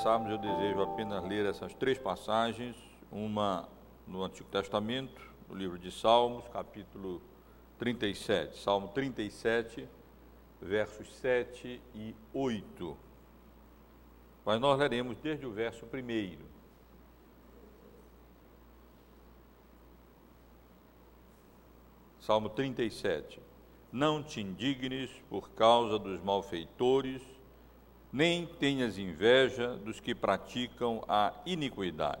começarmos, eu desejo apenas ler essas três passagens, uma no Antigo Testamento, no livro de Salmos, capítulo 37. Salmo 37, versos 7 e 8. Mas nós leremos desde o verso primeiro. Salmo 37. Não te indignes por causa dos malfeitores, nem tenhas inveja dos que praticam a iniquidade.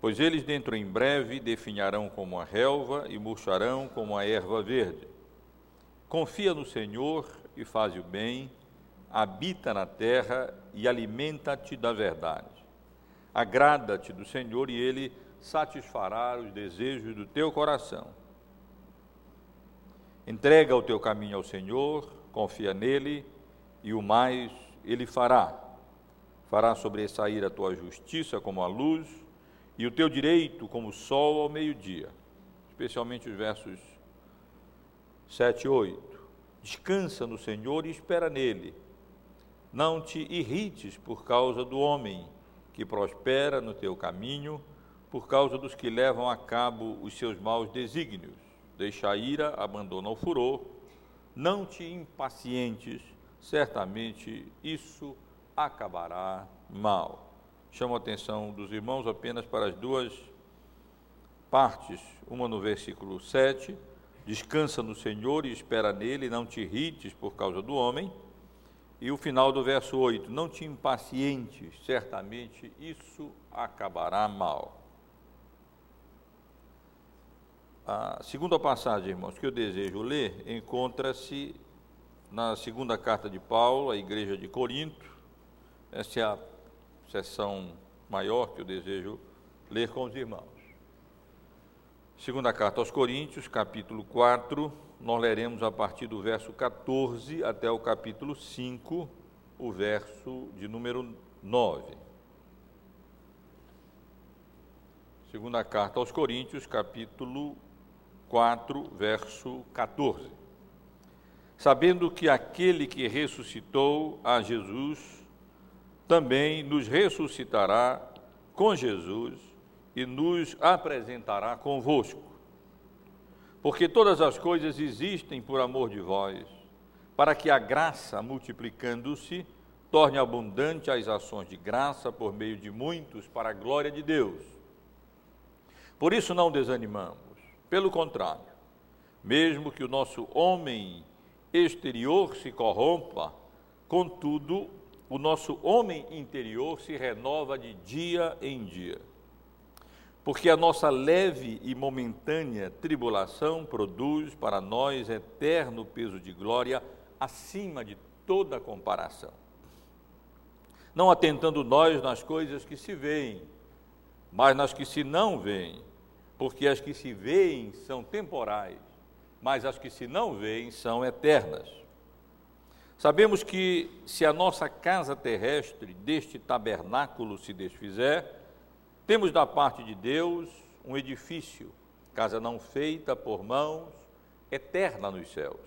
Pois eles dentro em breve definharão como a relva e murcharão como a erva verde. Confia no Senhor e faz o bem, habita na terra e alimenta-te da verdade. Agrada-te do Senhor e ele satisfará os desejos do teu coração. Entrega o teu caminho ao Senhor, confia nele e o mais ele fará. Fará sobressair a tua justiça como a luz e o teu direito como o sol ao meio-dia. Especialmente os versos 7 e 8. Descansa no Senhor e espera nele. Não te irrites por causa do homem que prospera no teu caminho, por causa dos que levam a cabo os seus maus desígnios deixa a ira, abandona o furor, não te impacientes, certamente isso acabará mal. Chamo a atenção dos irmãos apenas para as duas partes, uma no versículo 7, descansa no Senhor e espera nele, não te irrites por causa do homem, e o final do verso 8, não te impacientes, certamente isso acabará mal. A segunda passagem, irmãos, que eu desejo ler, encontra-se na segunda carta de Paulo à igreja de Corinto. Essa é a sessão maior que eu desejo ler com os irmãos. Segunda carta aos Coríntios, capítulo 4, nós leremos a partir do verso 14 até o capítulo 5, o verso de número 9. Segunda carta aos Coríntios, capítulo 4, verso 14. Sabendo que aquele que ressuscitou a Jesus também nos ressuscitará com Jesus e nos apresentará convosco. Porque todas as coisas existem por amor de vós, para que a graça, multiplicando-se, torne abundante as ações de graça por meio de muitos, para a glória de Deus. Por isso não desanimamos pelo contrário, mesmo que o nosso homem exterior se corrompa, contudo, o nosso homem interior se renova de dia em dia. Porque a nossa leve e momentânea tribulação produz para nós eterno peso de glória acima de toda comparação. Não atentando nós nas coisas que se veem, mas nas que se não veem porque as que se veem são temporais, mas as que se não veem são eternas. Sabemos que se a nossa casa terrestre deste tabernáculo se desfizer, temos da parte de Deus um edifício, casa não feita por mãos, eterna nos céus.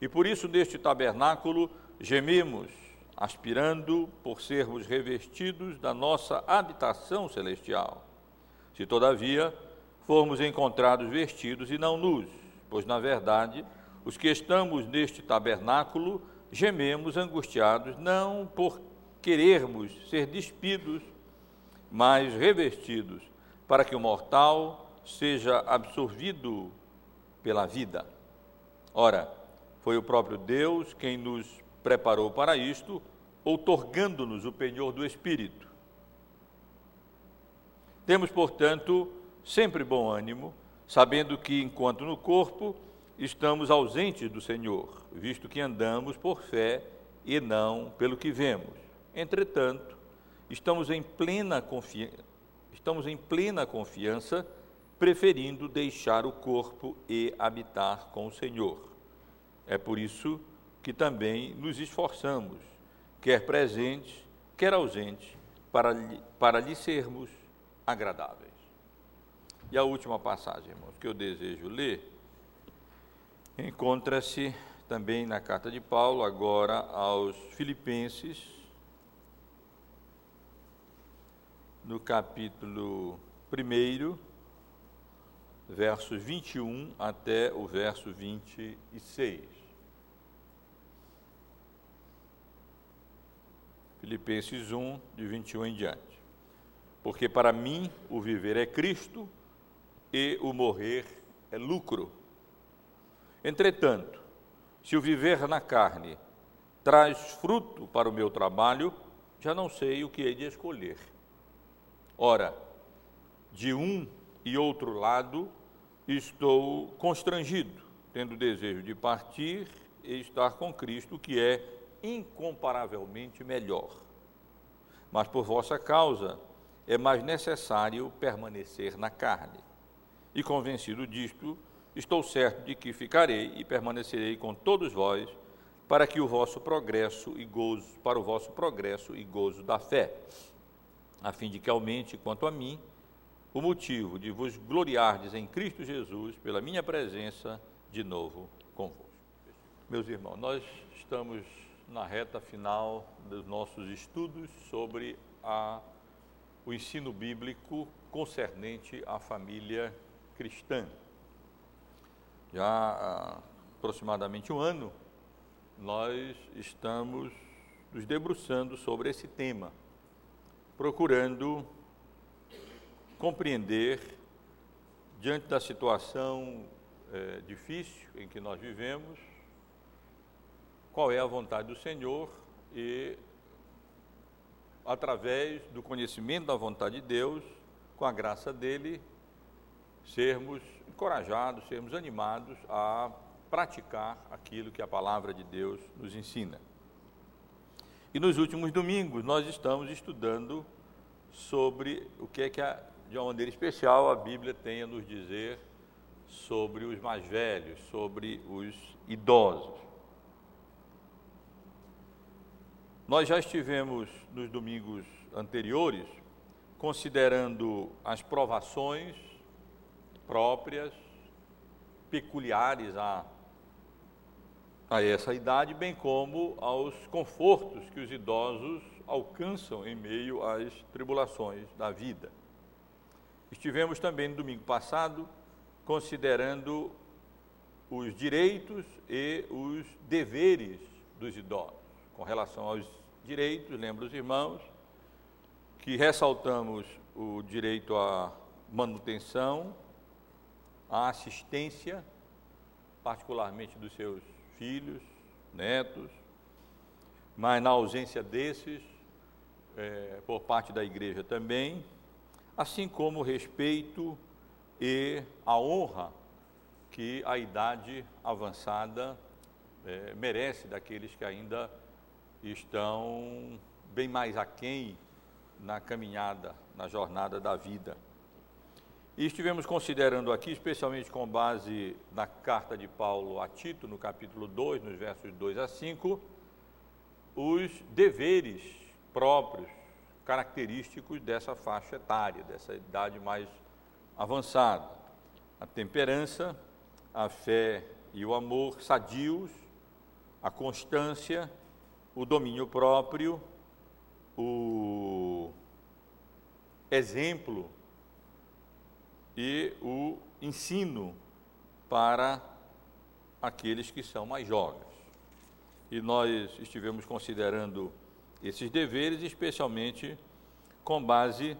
E por isso neste tabernáculo gememos, aspirando por sermos revestidos da nossa habitação celestial. Se todavia formos encontrados vestidos e não nus, pois, na verdade, os que estamos neste tabernáculo gememos angustiados, não por querermos ser despidos, mas revestidos, para que o mortal seja absorvido pela vida. Ora, foi o próprio Deus quem nos preparou para isto, outorgando-nos o penhor do Espírito. Temos, portanto, sempre bom ânimo, sabendo que, enquanto no corpo, estamos ausentes do Senhor, visto que andamos por fé e não pelo que vemos. Entretanto, estamos em plena confiança, estamos em plena confiança, preferindo deixar o corpo e habitar com o Senhor. É por isso que também nos esforçamos, quer presentes, quer ausentes, para, para lhe sermos agradáveis. E a última passagem, irmãos, que eu desejo ler, encontra-se também na carta de Paulo, agora aos Filipenses, no capítulo 1, versos 21 até o verso 26. Filipenses 1, de 21 em diante. Porque para mim o viver é Cristo e o morrer é lucro. Entretanto, se o viver na carne traz fruto para o meu trabalho, já não sei o que hei de escolher. Ora, de um e outro lado estou constrangido, tendo desejo de partir e estar com Cristo, que é incomparavelmente melhor. Mas por vossa causa é mais necessário permanecer na carne. E convencido disto, estou certo de que ficarei e permanecerei com todos vós, para que o vosso progresso e gozo, para o vosso progresso e gozo da fé, a fim de que aumente quanto a mim o motivo de vos gloriardes em Cristo Jesus pela minha presença de novo convosco. Meus irmãos, nós estamos na reta final dos nossos estudos sobre a, o ensino bíblico concernente à família. Já há aproximadamente um ano, nós estamos nos debruçando sobre esse tema, procurando compreender, diante da situação é, difícil em que nós vivemos, qual é a vontade do Senhor e, através do conhecimento da vontade de Deus, com a graça dele, sermos encorajados, sermos animados a praticar aquilo que a palavra de Deus nos ensina. E nos últimos domingos nós estamos estudando sobre o que é que a de uma maneira especial, a Bíblia tem a nos dizer sobre os mais velhos, sobre os idosos. Nós já estivemos nos domingos anteriores considerando as provações próprias, peculiares a, a essa idade, bem como aos confortos que os idosos alcançam em meio às tribulações da vida. Estivemos também no domingo passado considerando os direitos e os deveres dos idosos. Com relação aos direitos, lembro os irmãos que ressaltamos o direito à manutenção, à assistência, particularmente dos seus filhos, netos, mas na ausência desses, é, por parte da igreja também, assim como o respeito e a honra que a idade avançada é, merece daqueles que ainda estão bem mais aquém na caminhada, na jornada da vida. E estivemos considerando aqui, especialmente com base na carta de Paulo a Tito, no capítulo 2, nos versos 2 a 5, os deveres próprios característicos dessa faixa etária, dessa idade mais avançada. A temperança, a fé e o amor sadios, a constância, o domínio próprio, o exemplo e o ensino para aqueles que são mais jovens. E nós estivemos considerando esses deveres, especialmente com base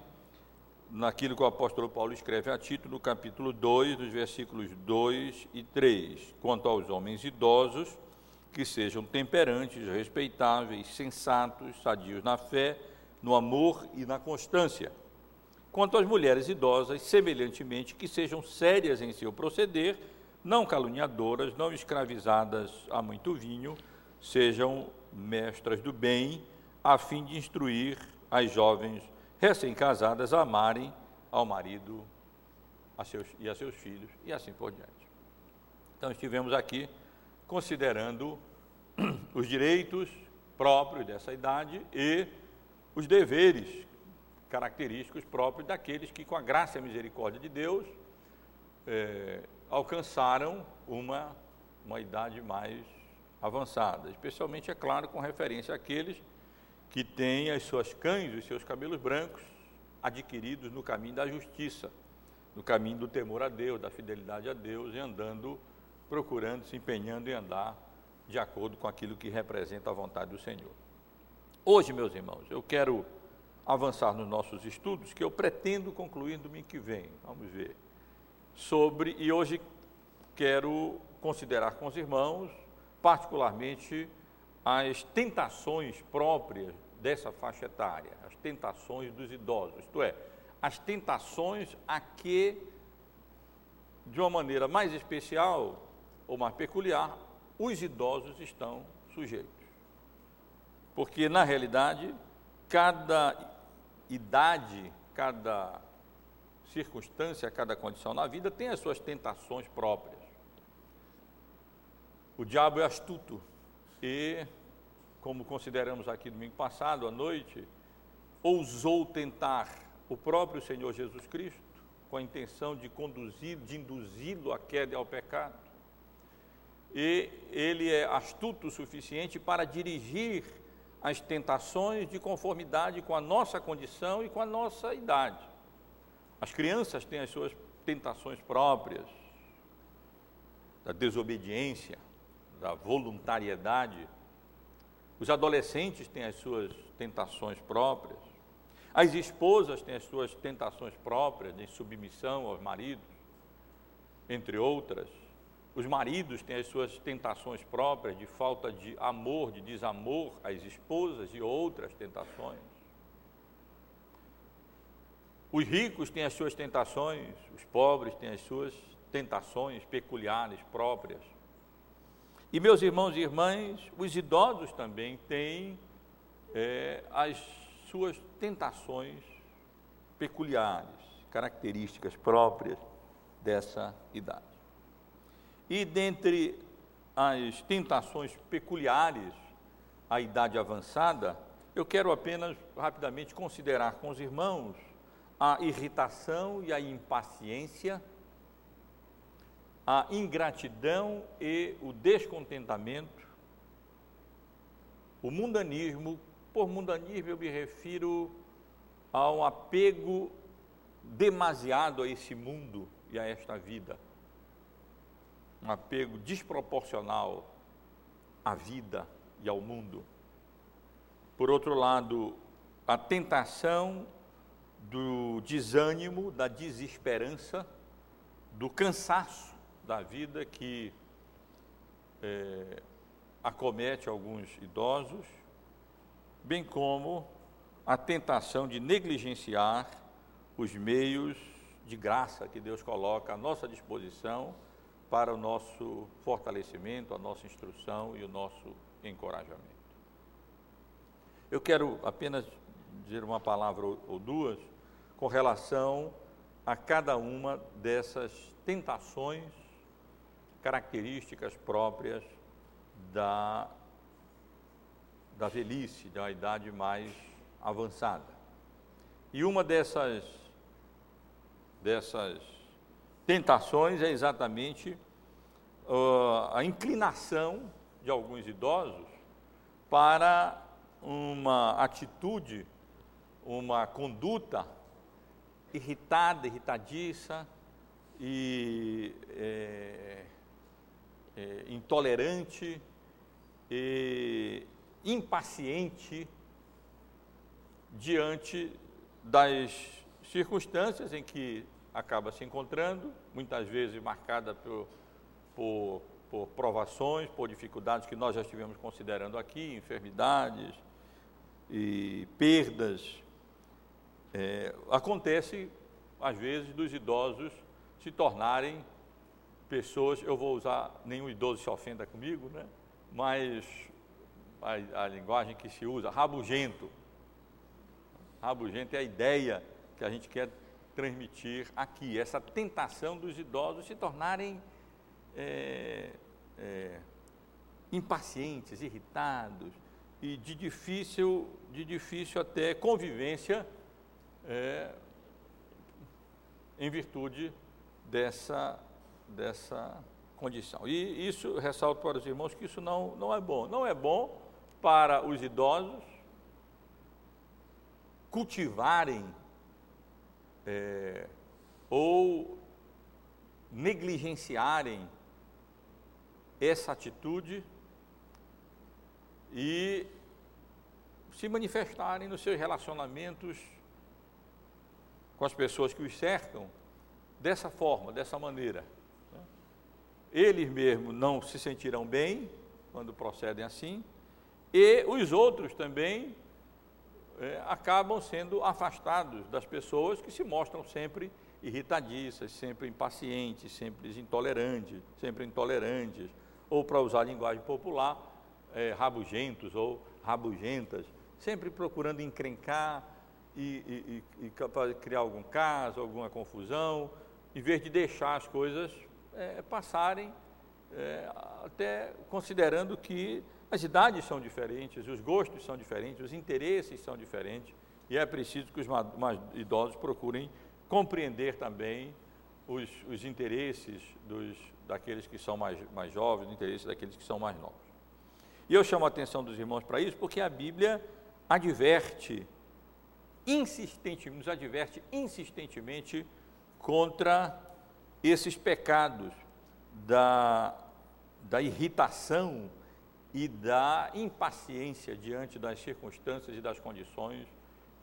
naquilo que o apóstolo Paulo escreve a Tito no capítulo 2, dos versículos 2 e 3. Quanto aos homens idosos, que sejam temperantes, respeitáveis, sensatos, sadios na fé, no amor e na constância. Quanto às mulheres idosas, semelhantemente, que sejam sérias em seu proceder, não caluniadoras, não escravizadas a muito vinho, sejam mestras do bem, a fim de instruir as jovens recém-casadas a amarem ao marido a seus, e a seus filhos e assim por diante. Então, estivemos aqui considerando os direitos próprios dessa idade e os deveres característicos próprios daqueles que, com a graça e a misericórdia de Deus, é, alcançaram uma, uma idade mais avançada, especialmente, é claro, com referência àqueles que tem as suas cães, os seus cabelos brancos, adquiridos no caminho da justiça, no caminho do temor a Deus, da fidelidade a Deus e andando, procurando, se empenhando em andar de acordo com aquilo que representa a vontade do Senhor. Hoje, meus irmãos, eu quero avançar nos nossos estudos, que eu pretendo concluir domingo que vem, vamos ver, sobre, e hoje quero considerar com os irmãos, particularmente, as tentações próprias dessa faixa etária, as tentações dos idosos, isto é, as tentações a que, de uma maneira mais especial ou mais peculiar, os idosos estão sujeitos. Porque, na realidade, cada idade, cada circunstância, cada condição na vida tem as suas tentações próprias. O diabo é astuto e, como consideramos aqui domingo passado à noite, ousou tentar o próprio Senhor Jesus Cristo com a intenção de conduzir, de induzi-lo à queda e ao pecado. E ele é astuto o suficiente para dirigir as tentações de conformidade com a nossa condição e com a nossa idade. As crianças têm as suas tentações próprias, da desobediência, da voluntariedade. Os adolescentes têm as suas tentações próprias. As esposas têm as suas tentações próprias de submissão aos maridos, entre outras. Os maridos têm as suas tentações próprias de falta de amor, de desamor às esposas e outras tentações. Os ricos têm as suas tentações, os pobres têm as suas tentações peculiares, próprias. E meus irmãos e irmãs, os idosos também têm é, as suas tentações peculiares, características próprias dessa idade. E dentre as tentações peculiares à idade avançada, eu quero apenas rapidamente considerar com os irmãos a irritação e a impaciência, a ingratidão e o descontentamento, o mundanismo. Por mundanismo eu me refiro ao apego demasiado a esse mundo e a esta vida um apego desproporcional à vida e ao mundo. Por outro lado, a tentação do desânimo, da desesperança, do cansaço da vida que é, acomete alguns idosos, bem como a tentação de negligenciar os meios de graça que Deus coloca à nossa disposição para o nosso fortalecimento, a nossa instrução e o nosso encorajamento. Eu quero apenas dizer uma palavra ou duas com relação a cada uma dessas tentações características próprias da, da velhice, da idade mais avançada. E uma dessas, dessas tentações é exatamente uh, a inclinação de alguns idosos para uma atitude, uma conduta irritada, irritadiça e é, é, intolerante e impaciente diante das circunstâncias em que acaba se encontrando, muitas vezes marcada por, por, por provações, por dificuldades que nós já estivemos considerando aqui, enfermidades e perdas. É, acontece, às vezes, dos idosos se tornarem pessoas, eu vou usar, nenhum idoso se ofenda comigo, né? mas a, a linguagem que se usa, rabugento. Rabugento é a ideia que a gente quer transmitir aqui, essa tentação dos idosos se tornarem é, é, impacientes, irritados e de difícil, de difícil até convivência é, em virtude dessa, dessa condição. E isso, ressalto para os irmãos que isso não, não é bom. Não é bom para os idosos cultivarem é, ou negligenciarem essa atitude e se manifestarem nos seus relacionamentos com as pessoas que os cercam dessa forma, dessa maneira. Né? Eles mesmos não se sentirão bem quando procedem assim, e os outros também é, acabam sendo afastados das pessoas que se mostram sempre irritadiças, sempre impacientes, sempre intolerantes, sempre intolerantes, ou para usar a linguagem popular, é, rabugentos ou rabugentas, sempre procurando encrencar e, e, e, criar algum caso, alguma confusão, em vez de deixar as coisas é, passarem, é, até considerando que as idades são diferentes, os gostos são diferentes, os interesses são diferentes, e é preciso que os mais idosos procurem compreender também os, os interesses dos, daqueles que são mais, mais jovens, os interesses daqueles que são mais novos. E eu chamo a atenção dos irmãos para isso, porque a Bíblia adverte insistentemente, nos adverte insistentemente contra esses pecados da, da irritação e da impaciência diante das circunstâncias e das condições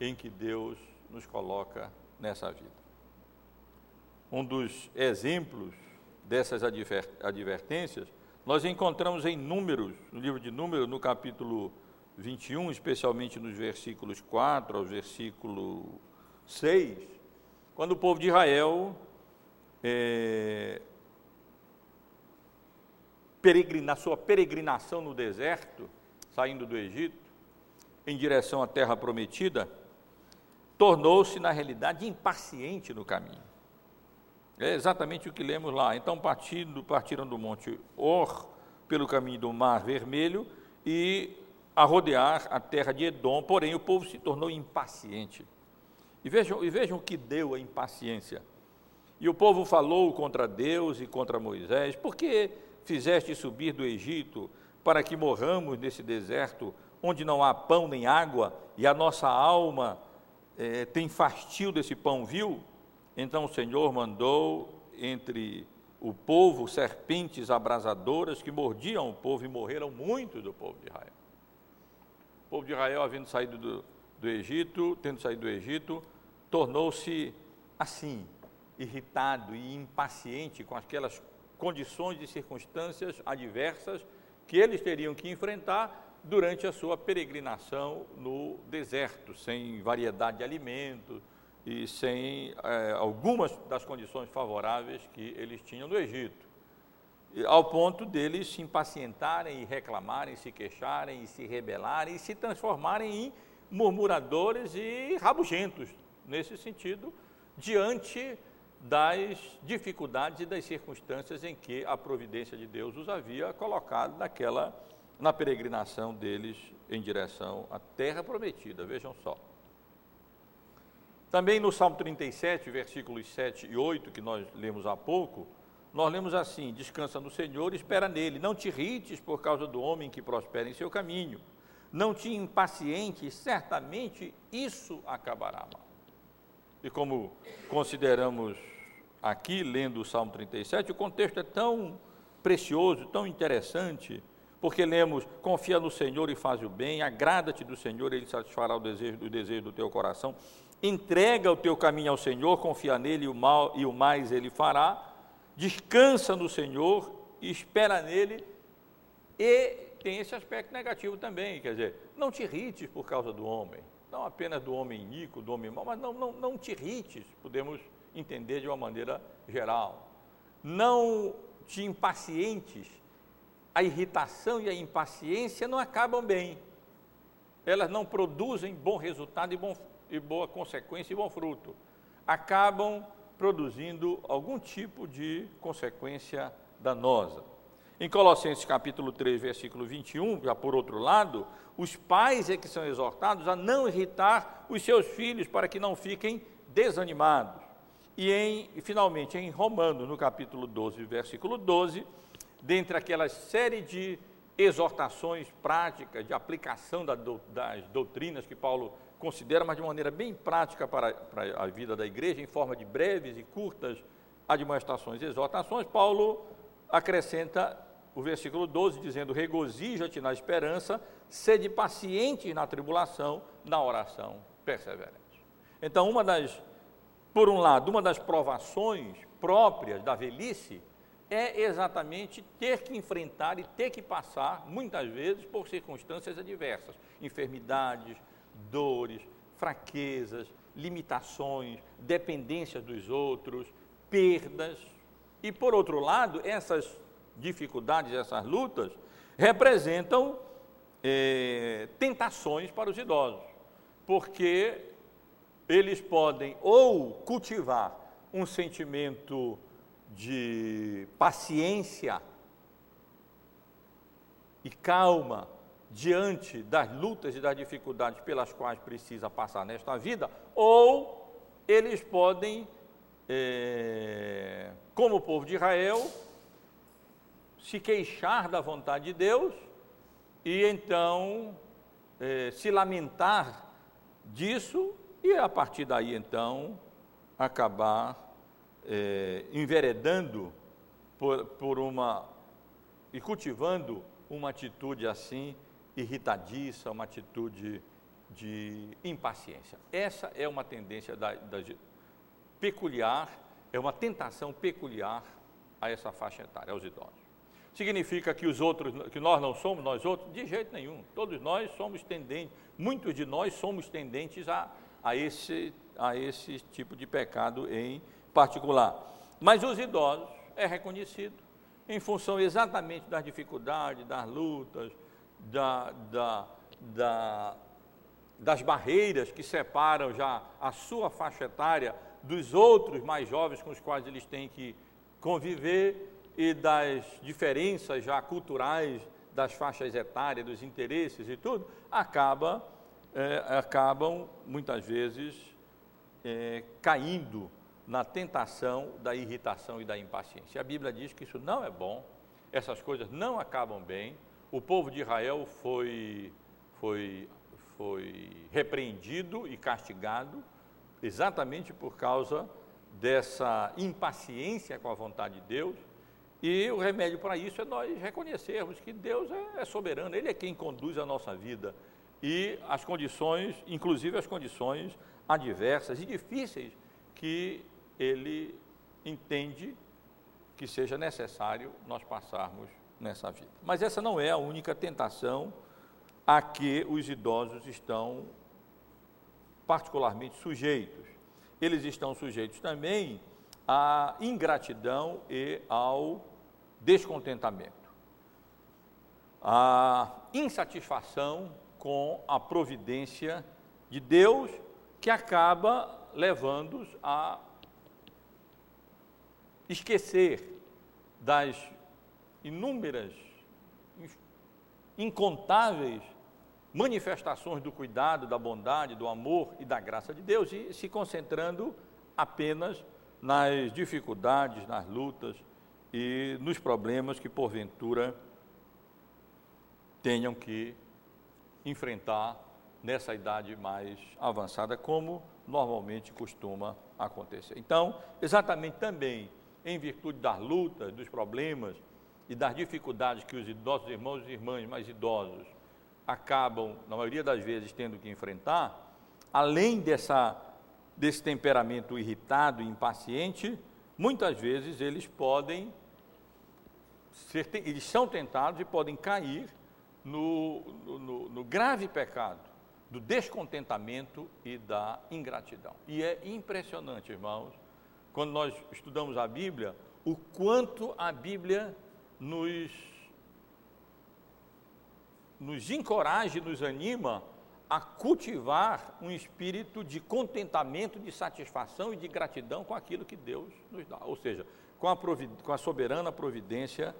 em que Deus nos coloca nessa vida. Um dos exemplos dessas advertências nós encontramos em Números, no livro de Números, no capítulo 21, especialmente nos versículos 4 ao versículo 6, quando o povo de Israel é, peregrina, na sua peregrinação no deserto, saindo do Egito, em direção à terra prometida, tornou-se, na realidade, impaciente no caminho. É exatamente o que lemos lá. Então, partindo, partiram do Monte Or, pelo caminho do Mar Vermelho, e a rodear a terra de Edom, porém o povo se tornou impaciente. E vejam, e vejam o que deu a impaciência. E o povo falou contra Deus e contra Moisés: Por que fizeste subir do Egito para que morramos nesse deserto, onde não há pão nem água, e a nossa alma é, tem fastio desse pão vil? Então o Senhor mandou entre o povo serpentes abrasadoras que mordiam o povo e morreram muitos do povo de Israel. O povo de Israel, havendo saído do, do Egito, tendo saído do Egito, tornou-se assim, irritado e impaciente com aquelas condições e circunstâncias adversas que eles teriam que enfrentar durante a sua peregrinação no deserto, sem variedade de alimentos e sem é, algumas das condições favoráveis que eles tinham no Egito. Ao ponto deles se impacientarem e reclamarem, se queixarem e se rebelarem e se transformarem em murmuradores e rabugentos, nesse sentido, diante das dificuldades e das circunstâncias em que a providência de Deus os havia colocado naquela na peregrinação deles em direção à terra prometida. Vejam só. Também no Salmo 37, versículos 7 e 8, que nós lemos há pouco, nós lemos assim: Descansa no Senhor espera nele. Não te irrites por causa do homem que prospera em seu caminho. Não te impacientes, certamente isso acabará mal. E como consideramos aqui, lendo o Salmo 37, o contexto é tão precioso, tão interessante, porque lemos: confia no Senhor e faz o bem, agrada-te do Senhor, ele satisfará o desejo, o desejo do teu coração. Entrega o teu caminho ao Senhor, confia nele o, mal, e o mais ele fará. Descansa no Senhor, espera nele e tem esse aspecto negativo também, quer dizer, não te irrites por causa do homem, não apenas do homem iníquo, do homem mau, mas não, não, não te irrites, podemos entender de uma maneira geral. Não te impacientes, a irritação e a impaciência não acabam bem. Elas não produzem bom resultado e, bom, e boa consequência e bom fruto. Acabam produzindo algum tipo de consequência danosa. Em Colossenses capítulo 3, versículo 21, já por outro lado, os pais é que são exortados a não irritar os seus filhos para que não fiquem desanimados. E, em, finalmente, em Romanos, no capítulo 12, versículo 12, dentre aquela série de exortações práticas de aplicação das doutrinas que Paulo considera, mas de maneira bem prática para, para a vida da igreja, em forma de breves e curtas admoestações e exortações, Paulo acrescenta o versículo 12, dizendo: Regozija-te na esperança, sede paciente na tribulação, na oração perseverante. Então, uma das, por um lado, uma das provações próprias da velhice é exatamente ter que enfrentar e ter que passar, muitas vezes, por circunstâncias adversas, enfermidades, dores, fraquezas, limitações, dependências dos outros, perdas. E, por outro lado, essas dificuldades, essas lutas, representam é, tentações para os idosos, porque eles podem ou cultivar um sentimento de paciência e calma diante das lutas e das dificuldades pelas quais precisa passar nesta vida, ou eles podem, é, como o povo de Israel, se queixar da vontade de Deus e então é, se lamentar disso e a partir daí então acabar é, enveredando por, por uma e cultivando uma atitude assim irritadiça, uma atitude de impaciência. Essa é uma tendência da, da, peculiar, é uma tentação peculiar a essa faixa etária, aos idosos. Significa que os outros, que nós não somos, nós outros? De jeito nenhum. Todos nós somos tendentes, muitos de nós somos tendentes a, a, esse, a esse tipo de pecado em particular. Mas os idosos é reconhecido em função exatamente das dificuldades, das lutas, da, da, da, das barreiras que separam já a sua faixa etária dos outros mais jovens com os quais eles têm que conviver e das diferenças já culturais das faixas etárias, dos interesses e tudo, acaba, é, acabam muitas vezes é, caindo na tentação da irritação e da impaciência. A Bíblia diz que isso não é bom, essas coisas não acabam bem. O povo de Israel foi, foi, foi repreendido e castigado exatamente por causa dessa impaciência com a vontade de Deus. E o remédio para isso é nós reconhecermos que Deus é, é soberano, Ele é quem conduz a nossa vida. E as condições, inclusive as condições adversas e difíceis que ele entende que seja necessário nós passarmos nessa vida. Mas essa não é a única tentação a que os idosos estão particularmente sujeitos. Eles estão sujeitos também à ingratidão e ao descontentamento. A insatisfação com a providência de Deus que acaba levando-os a esquecer das inúmeras, incontáveis manifestações do cuidado, da bondade, do amor e da graça de Deus e se concentrando apenas nas dificuldades, nas lutas e nos problemas que porventura tenham que enfrentar nessa idade mais avançada, como normalmente costuma acontecer. Então, exatamente também em virtude das lutas, dos problemas e das dificuldades que os nossos irmãos e irmãs mais idosos acabam, na maioria das vezes, tendo que enfrentar, além dessa, desse temperamento irritado e impaciente, muitas vezes eles podem ser, eles são tentados e podem cair no, no, no grave pecado do descontentamento e da ingratidão. E é impressionante, irmãos, quando nós estudamos a Bíblia, o quanto a Bíblia nos, nos encoraja e nos anima a cultivar um espírito de contentamento, de satisfação e de gratidão com aquilo que Deus nos dá. Ou seja, com a, com a soberana providência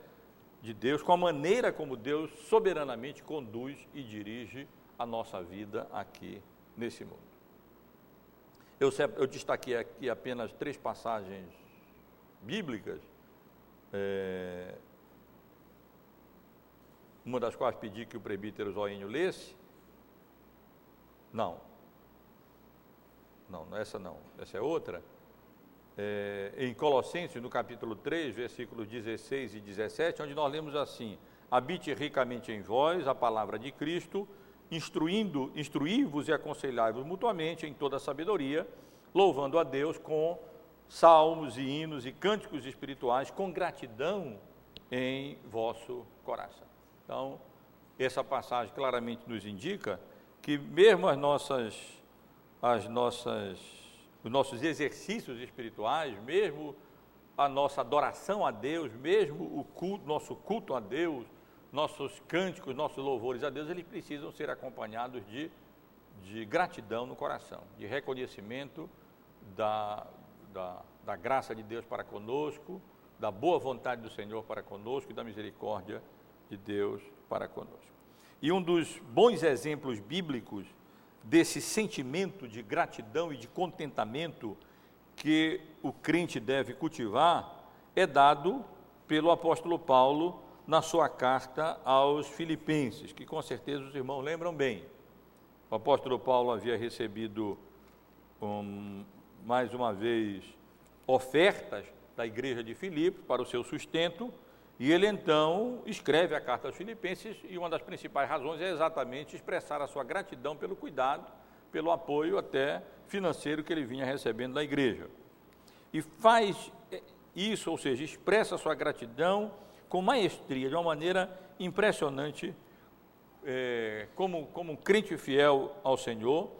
de Deus, com a maneira como Deus soberanamente conduz e dirige a nossa vida aqui nesse mundo. Eu, eu destaquei aqui apenas três passagens bíblicas. É, uma das quais pedi que o prebítero Zoínio lesse? Não. Não, não é essa não, essa é outra. É, em Colossenses, no capítulo 3, versículos 16 e 17, onde nós lemos assim: Habite ricamente em vós a palavra de Cristo, instruindo, instruí-vos e aconselhai-vos mutuamente em toda a sabedoria, louvando a Deus com salmos e hinos e cânticos espirituais, com gratidão em vosso coração. Então, essa passagem claramente nos indica que mesmo as nossas, as nossas, os nossos exercícios espirituais, mesmo a nossa adoração a Deus, mesmo o culto, nosso culto a Deus, nossos cânticos, nossos louvores a Deus, eles precisam ser acompanhados de, de gratidão no coração, de reconhecimento da, da, da graça de Deus para conosco, da boa vontade do Senhor para conosco e da misericórdia de Deus para conosco. E um dos bons exemplos bíblicos desse sentimento de gratidão e de contentamento que o crente deve cultivar é dado pelo apóstolo Paulo na sua carta aos Filipenses, que com certeza os irmãos lembram bem. O apóstolo Paulo havia recebido um, mais uma vez ofertas da igreja de Filipos para o seu sustento, e ele então escreve a carta aos Filipenses, e uma das principais razões é exatamente expressar a sua gratidão pelo cuidado, pelo apoio até financeiro que ele vinha recebendo da igreja. E faz isso, ou seja, expressa a sua gratidão com maestria, de uma maneira impressionante, é, como, como um crente fiel ao Senhor,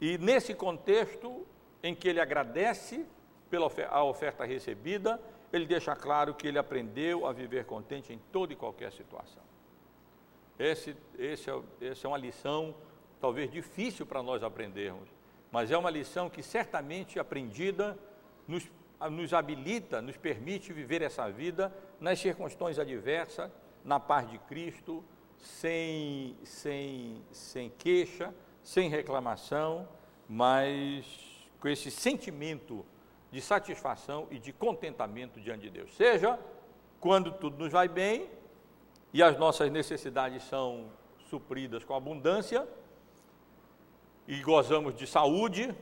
e nesse contexto em que ele agradece pela a oferta recebida, ele deixa claro que ele aprendeu a viver contente em toda e qualquer situação. Esse, esse, é, essa é uma lição talvez difícil para nós aprendermos, mas é uma lição que certamente aprendida nos nos habilita, nos permite viver essa vida nas circunstâncias adversas, na paz de Cristo, sem, sem, sem queixa, sem reclamação, mas com esse sentimento de satisfação e de contentamento diante de Deus. Seja quando tudo nos vai bem e as nossas necessidades são supridas com abundância e gozamos de saúde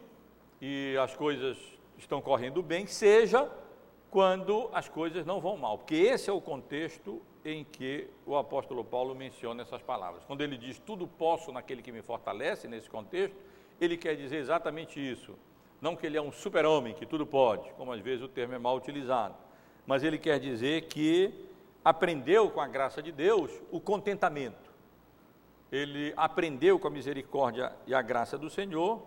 e as coisas estão correndo bem, seja quando as coisas não vão mal, porque esse é o contexto em que o apóstolo Paulo menciona essas palavras. Quando ele diz tudo posso naquele que me fortalece, nesse contexto, ele quer dizer exatamente isso. Não que ele é um super-homem, que tudo pode, como às vezes o termo é mal utilizado, mas ele quer dizer que aprendeu com a graça de Deus o contentamento. Ele aprendeu com a misericórdia e a graça do Senhor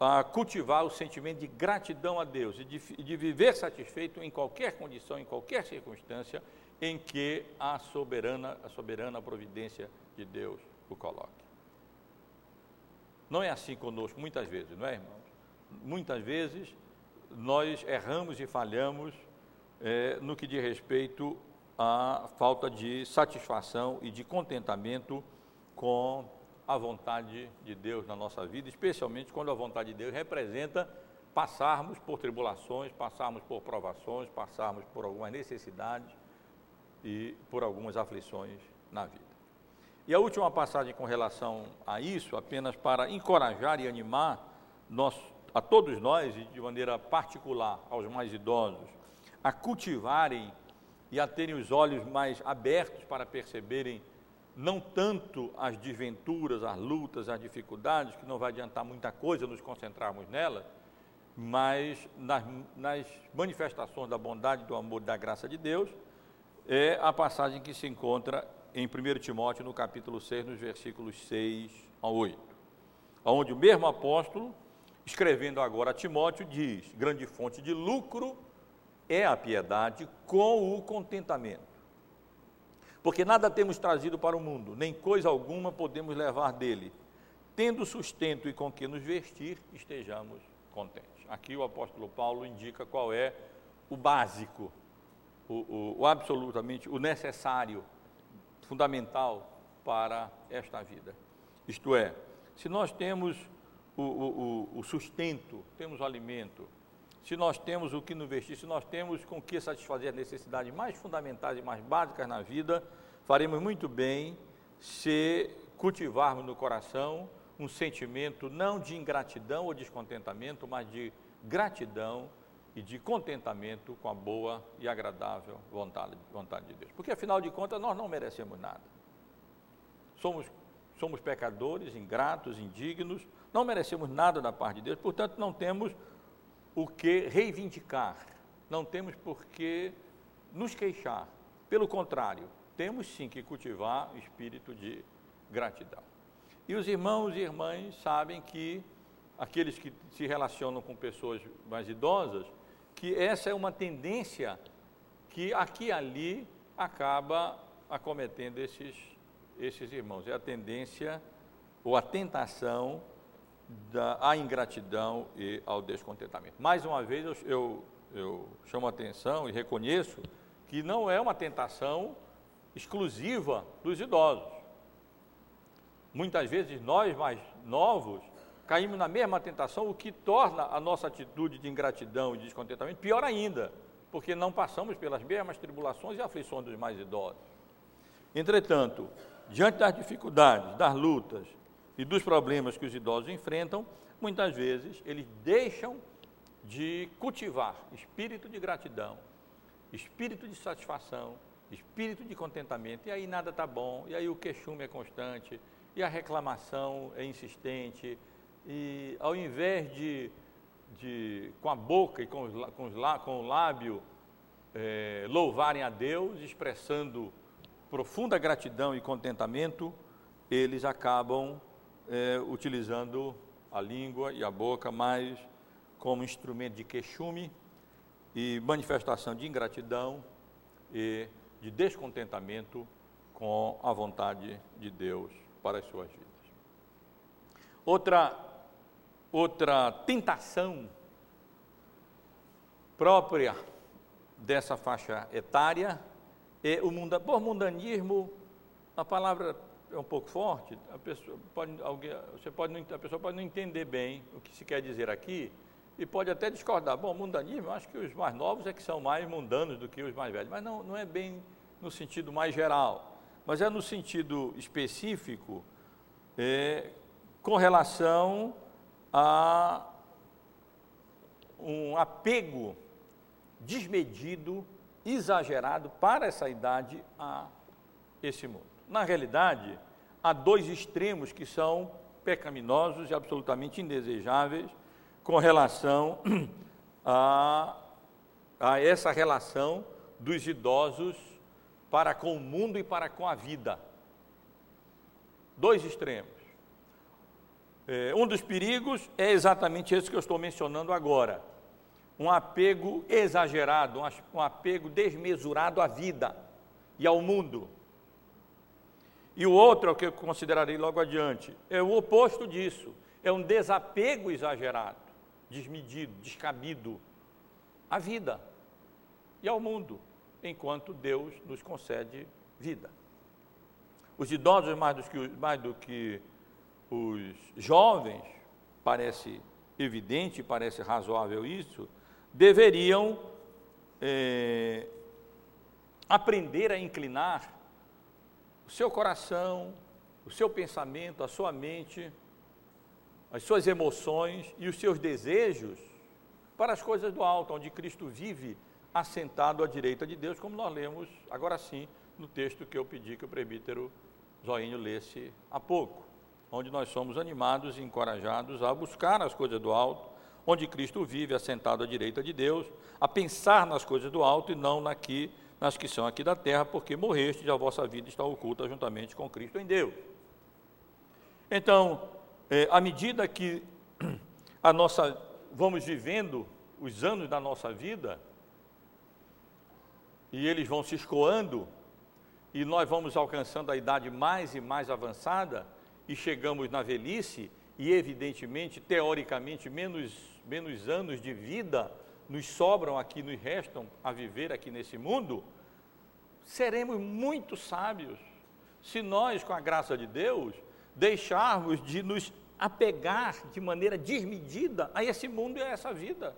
a cultivar o sentimento de gratidão a Deus e de, de, viver satisfeito em qualquer condição, em qualquer circunstância em que a soberana, a soberana providência de Deus o coloque. Não é assim conosco, muitas vezes, não é, irmãos? Muitas vezes nós erramos e falhamos é, no que diz respeito à falta de satisfação e de contentamento com a vontade de Deus na nossa vida, especialmente quando a vontade de Deus representa passarmos por tribulações, passarmos por provações, passarmos por algumas necessidades e por algumas aflições na vida. E a última passagem com relação a isso, apenas para encorajar e animar nós, a todos nós, e de maneira particular aos mais idosos, a cultivarem e a terem os olhos mais abertos para perceberem não tanto as desventuras, as lutas, as dificuldades, que não vai adiantar muita coisa nos concentrarmos nelas, mas nas, nas manifestações da bondade, do amor da graça de Deus, é a passagem que se encontra em 1 Timóteo, no capítulo 6, nos versículos 6 a 8, onde o mesmo apóstolo, escrevendo agora a Timóteo, diz: grande fonte de lucro é a piedade com o contentamento porque nada temos trazido para o mundo, nem coisa alguma podemos levar dele. Tendo sustento e com que nos vestir, estejamos contentes. Aqui o apóstolo Paulo indica qual é o básico, o, o, o absolutamente, o necessário, fundamental para esta vida. Isto é, se nós temos o, o, o, sustento, temos o alimento, se nós temos o que nos vestir, se nós temos com que satisfazer as necessidades mais fundamentais e mais básicas na vida, faremos muito bem se cultivarmos no coração um sentimento não de ingratidão ou descontentamento, mas de gratidão e de contentamento com a boa e agradável vontade, vontade de Deus. Porque afinal de contas nós não merecemos nada. Somos, somos pecadores, ingratos, indignos, não merecemos nada da parte de Deus, portanto não temos o que reivindicar, não temos por que nos queixar. Pelo contrário, temos sim que cultivar o espírito de gratidão. E os irmãos e irmãs sabem que aqueles que se relacionam com pessoas mais idosas, que essa é uma tendência que aqui e ali acaba acometendo esses, esses irmãos. É a tendência ou a tentação da, à ingratidão e ao descontentamento. Mais uma vez, eu, eu, eu chamo a atenção e reconheço que não é uma tentação exclusiva dos idosos. Muitas vezes nós mais novos caímos na mesma tentação, o que torna a nossa atitude de ingratidão e descontentamento pior ainda, porque não passamos pelas mesmas tribulações e aflições dos mais idosos. Entretanto, diante das dificuldades, das lutas e dos problemas que os idosos enfrentam, muitas vezes eles deixam de cultivar espírito de gratidão, espírito de satisfação, espírito de contentamento, e aí nada está bom, e aí o queixume é constante, e a reclamação é insistente, e ao invés de, de com a boca e com, os, com, os, com o lábio é, louvarem a Deus, expressando profunda gratidão e contentamento, eles acabam é, utilizando a língua e a boca mais como instrumento de queixume e manifestação de ingratidão e de descontentamento com a vontade de Deus para as suas vidas. Outra outra tentação própria dessa faixa etária é o mundo, por mundanismo, a palavra é um pouco forte, a pessoa pode, alguém, você pode não, a pessoa pode não entender bem o que se quer dizer aqui e pode até discordar. Bom, mundanismo, eu acho que os mais novos é que são mais mundanos do que os mais velhos, mas não, não é bem no sentido mais geral, mas é no sentido específico é, com relação a um apego desmedido, exagerado para essa idade a esse mundo. Na realidade, há dois extremos que são pecaminosos e absolutamente indesejáveis com relação a, a essa relação dos idosos para com o mundo e para com a vida. Dois extremos. É, um dos perigos é exatamente esse que eu estou mencionando agora. Um apego exagerado, um apego desmesurado à vida e ao mundo. E o outro, é o que eu considerarei logo adiante, é o oposto disso. É um desapego exagerado, desmedido, descabido à vida e ao mundo, enquanto Deus nos concede vida. Os idosos, mais do que, mais do que os jovens, parece evidente, parece razoável isso, deveriam é, aprender a inclinar o seu coração, o seu pensamento, a sua mente, as suas emoções e os seus desejos para as coisas do alto, onde Cristo vive assentado à direita de Deus, como nós lemos agora sim no texto que eu pedi que o presbítero Zoinho lesse há pouco onde nós somos animados e encorajados a buscar as coisas do alto, onde Cristo vive assentado à direita de Deus, a pensar nas coisas do alto e não naqui, nas que são aqui da terra, porque morreste e a vossa vida está oculta juntamente com Cristo em Deus. Então, é, à medida que a nossa vamos vivendo os anos da nossa vida e eles vão se escoando e nós vamos alcançando a idade mais e mais avançada, e chegamos na velhice, e evidentemente, teoricamente, menos, menos anos de vida nos sobram aqui, nos restam a viver aqui nesse mundo, seremos muito sábios se nós, com a graça de Deus, deixarmos de nos apegar de maneira desmedida a esse mundo e a essa vida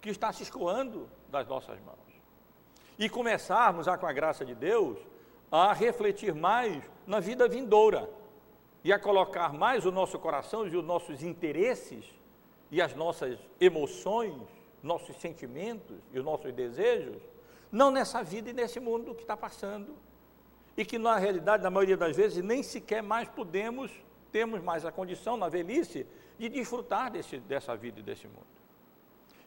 que está se escoando das nossas mãos. E começarmos a, com a graça de Deus, a refletir mais na vida vindoura e a colocar mais o nosso coração e os nossos interesses e as nossas emoções, nossos sentimentos e os nossos desejos, não nessa vida e nesse mundo que está passando. E que na realidade, na maioria das vezes, nem sequer mais podemos, temos mais a condição na velhice de desfrutar desse, dessa vida e desse mundo.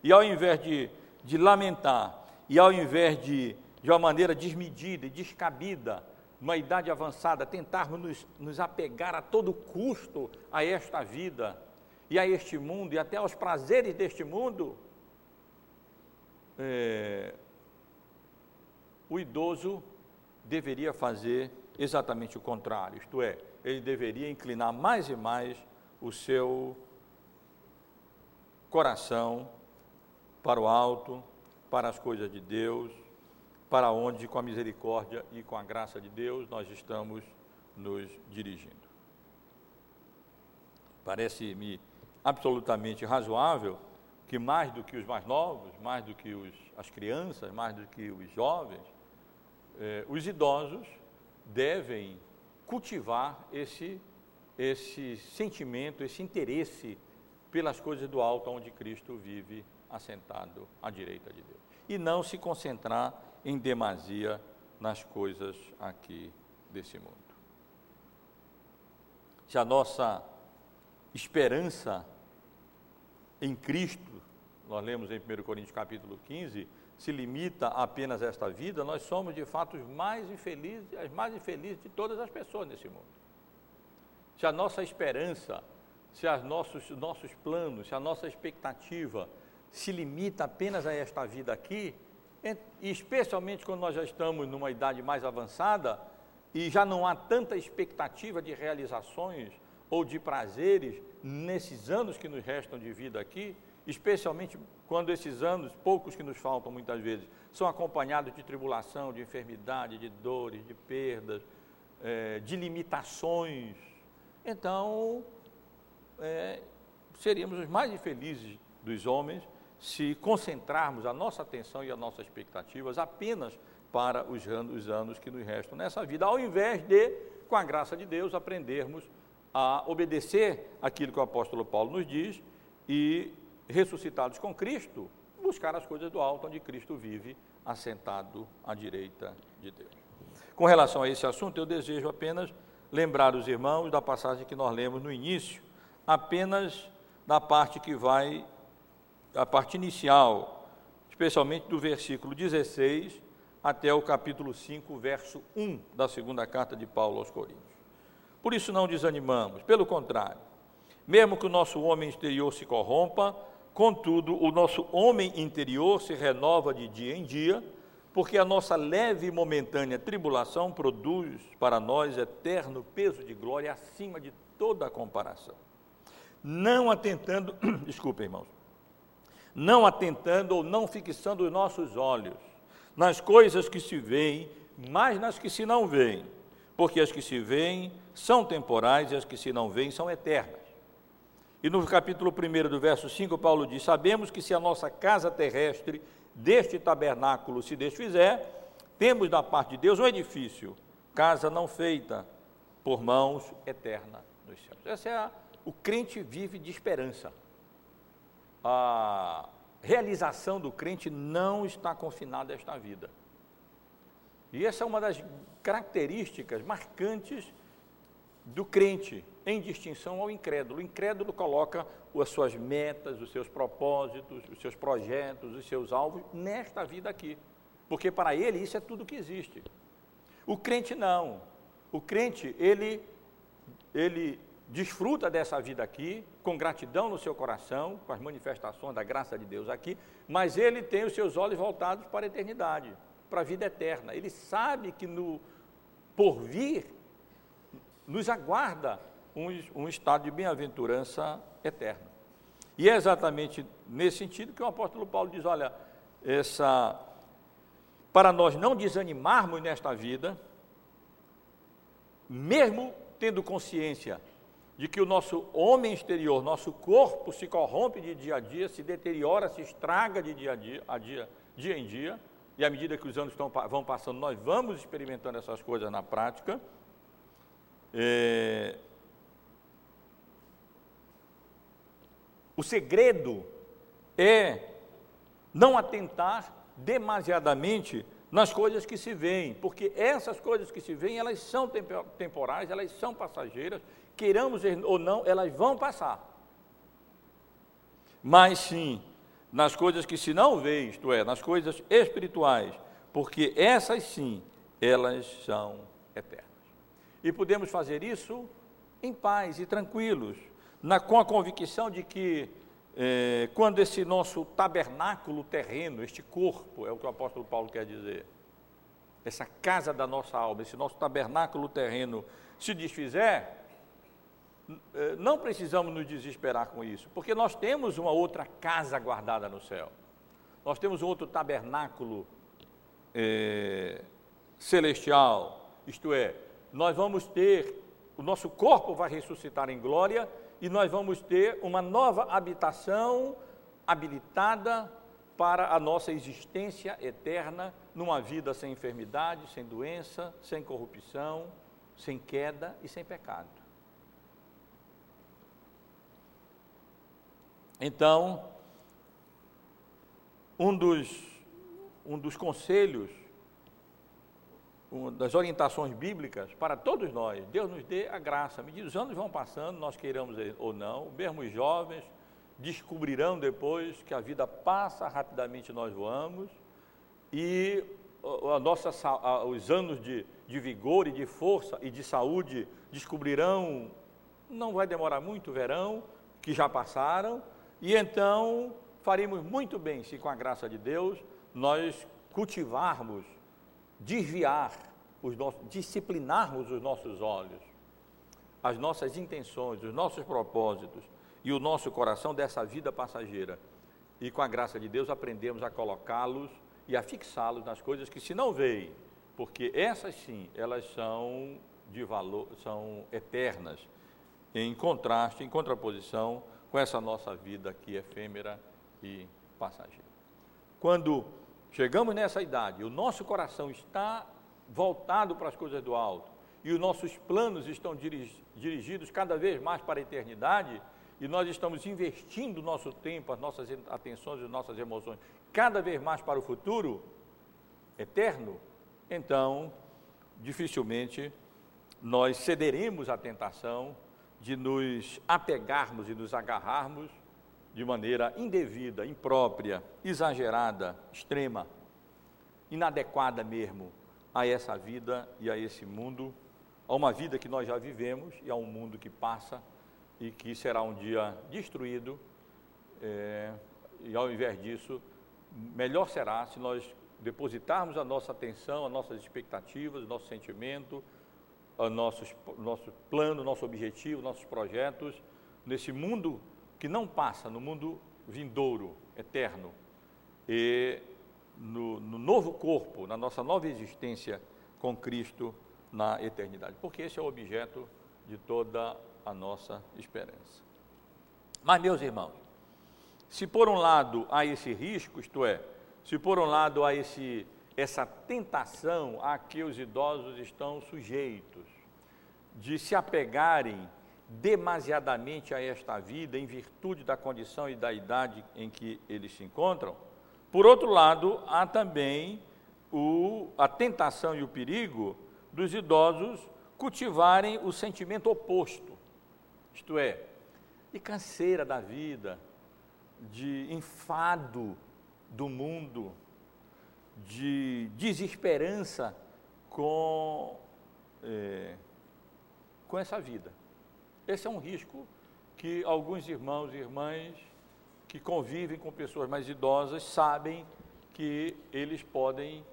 E ao invés de, de lamentar, e ao invés de, de uma maneira desmedida e descabida, uma idade avançada, tentarmos nos, nos apegar a todo custo a esta vida e a este mundo e até aos prazeres deste mundo, é, o idoso deveria fazer exatamente o contrário, isto é, ele deveria inclinar mais e mais o seu coração para o alto, para as coisas de Deus, para onde, com a misericórdia e com a graça de Deus, nós estamos nos dirigindo. Parece-me absolutamente razoável que mais do que os mais novos, mais do que os, as crianças, mais do que os jovens, eh, os idosos devem cultivar esse, esse sentimento, esse interesse pelas coisas do alto, onde Cristo vive assentado à direita de Deus. E não se concentrar em demasia nas coisas aqui desse mundo. Se a nossa esperança em Cristo, nós lemos em 1 Coríntios capítulo 15, se limita apenas a esta vida, nós somos de fato os mais infelizes, as mais infelizes de todas as pessoas nesse mundo. Se a nossa esperança, se os nossos, nossos planos, se a nossa expectativa se limita apenas a esta vida aqui, especialmente quando nós já estamos numa idade mais avançada e já não há tanta expectativa de realizações ou de prazeres nesses anos que nos restam de vida aqui, especialmente quando esses anos, poucos que nos faltam muitas vezes, são acompanhados de tribulação, de enfermidade, de dores, de perdas, é, de limitações. Então, é, seríamos os mais infelizes dos homens se concentrarmos a nossa atenção e as nossas expectativas apenas para os anos, os anos que nos restam nessa vida, ao invés de, com a graça de Deus, aprendermos a obedecer aquilo que o apóstolo Paulo nos diz e, ressuscitados com Cristo, buscar as coisas do alto, onde Cristo vive assentado à direita de Deus. Com relação a esse assunto, eu desejo apenas lembrar os irmãos da passagem que nós lemos no início, apenas da parte que vai a parte inicial, especialmente do versículo 16 até o capítulo 5, verso 1 da segunda carta de Paulo aos Coríntios. Por isso não desanimamos, pelo contrário, mesmo que o nosso homem exterior se corrompa, contudo, o nosso homem interior se renova de dia em dia, porque a nossa leve e momentânea tribulação produz para nós eterno peso de glória acima de toda a comparação. Não atentando, desculpe, irmãos, não atentando ou não fixando os nossos olhos nas coisas que se veem, mas nas que se não veem, porque as que se veem são temporais e as que se não veem são eternas. E no capítulo 1 do verso 5, Paulo diz: Sabemos que se a nossa casa terrestre deste tabernáculo se desfizer, temos da parte de Deus um edifício, casa não feita por mãos eterna dos céus. Essa é a, o crente vive de esperança a realização do crente não está confinada a esta vida. E essa é uma das características marcantes do crente, em distinção ao incrédulo. O incrédulo coloca as suas metas, os seus propósitos, os seus projetos, os seus alvos nesta vida aqui, porque para ele isso é tudo que existe. O crente não. O crente, ele, ele desfruta dessa vida aqui, com gratidão no seu coração, com as manifestações da graça de Deus aqui, mas ele tem os seus olhos voltados para a eternidade, para a vida eterna. Ele sabe que no porvir nos aguarda um, um estado de bem-aventurança eterna. E é exatamente nesse sentido que o apóstolo Paulo diz: olha, essa, para nós não desanimarmos nesta vida, mesmo tendo consciência de que o nosso homem exterior, nosso corpo se corrompe de dia a dia, se deteriora, se estraga de dia a dia, a dia, dia em dia, e à medida que os anos estão, vão passando, nós vamos experimentando essas coisas na prática. É... O segredo é não atentar demasiadamente nas coisas que se veem, porque essas coisas que se veem, elas são temporais, elas são passageiras, queiramos ou não, elas vão passar. Mas sim, nas coisas que se não vê, isto é, nas coisas espirituais, porque essas sim, elas são eternas. E podemos fazer isso em paz e tranquilos, na, com a convicção de que é, quando esse nosso tabernáculo terreno, este corpo, é o que o apóstolo Paulo quer dizer, essa casa da nossa alma, esse nosso tabernáculo terreno se desfizer, é, não precisamos nos desesperar com isso, porque nós temos uma outra casa guardada no céu. Nós temos um outro tabernáculo é, celestial, isto é, nós vamos ter, o nosso corpo vai ressuscitar em glória e nós vamos ter uma nova habitação habilitada para a nossa existência eterna numa vida sem enfermidade, sem doença, sem corrupção, sem queda e sem pecado. Então, um dos, um dos conselhos uma das orientações bíblicas para todos nós. Deus nos dê a graça. À medida que os anos vão passando, nós queiramos ou não, mesmo os jovens descobrirão depois que a vida passa rapidamente, nós voamos, e a nossa, os anos de, de vigor e de força e de saúde descobrirão, não vai demorar muito, verão, que já passaram, e então faremos muito bem se com a graça de Deus nós cultivarmos desviar os nossos, disciplinarmos os nossos olhos, as nossas intenções, os nossos propósitos e o nosso coração dessa vida passageira. E com a graça de Deus aprendemos a colocá-los e a fixá-los nas coisas que se não veem, porque essas sim, elas são de valor, são eternas, em contraste, em contraposição com essa nossa vida aqui efêmera e passageira. Quando chegamos nessa idade, o nosso coração está voltado para as coisas do alto e os nossos planos estão dirigidos cada vez mais para a eternidade e nós estamos investindo o nosso tempo, as nossas atenções e as nossas emoções cada vez mais para o futuro eterno, então dificilmente nós cederemos à tentação de nos apegarmos e nos agarrarmos de maneira indevida, imprópria, exagerada, extrema, inadequada mesmo a essa vida e a esse mundo, a uma vida que nós já vivemos e a um mundo que passa e que será um dia destruído. É, e ao invés disso, melhor será se nós depositarmos a nossa atenção, as nossas expectativas, o nosso sentimento, o nosso, nosso plano, nosso objetivo, nossos projetos nesse mundo que não passa no mundo vindouro, eterno, e no, no novo corpo, na nossa nova existência com Cristo na eternidade, porque esse é o objeto de toda a nossa esperança. Mas, meus irmãos, se por um lado há esse risco, isto é, se por um lado há esse, essa tentação a que os idosos estão sujeitos de se apegarem demasiadamente a esta vida em virtude da condição e da idade em que eles se encontram. Por outro lado, há também o, a tentação e o perigo dos idosos cultivarem o sentimento oposto, isto é, de canseira da vida, de enfado do mundo, de desesperança com, é, com essa vida. Esse é um risco que alguns irmãos e irmãs que convivem com pessoas mais idosas sabem que eles podem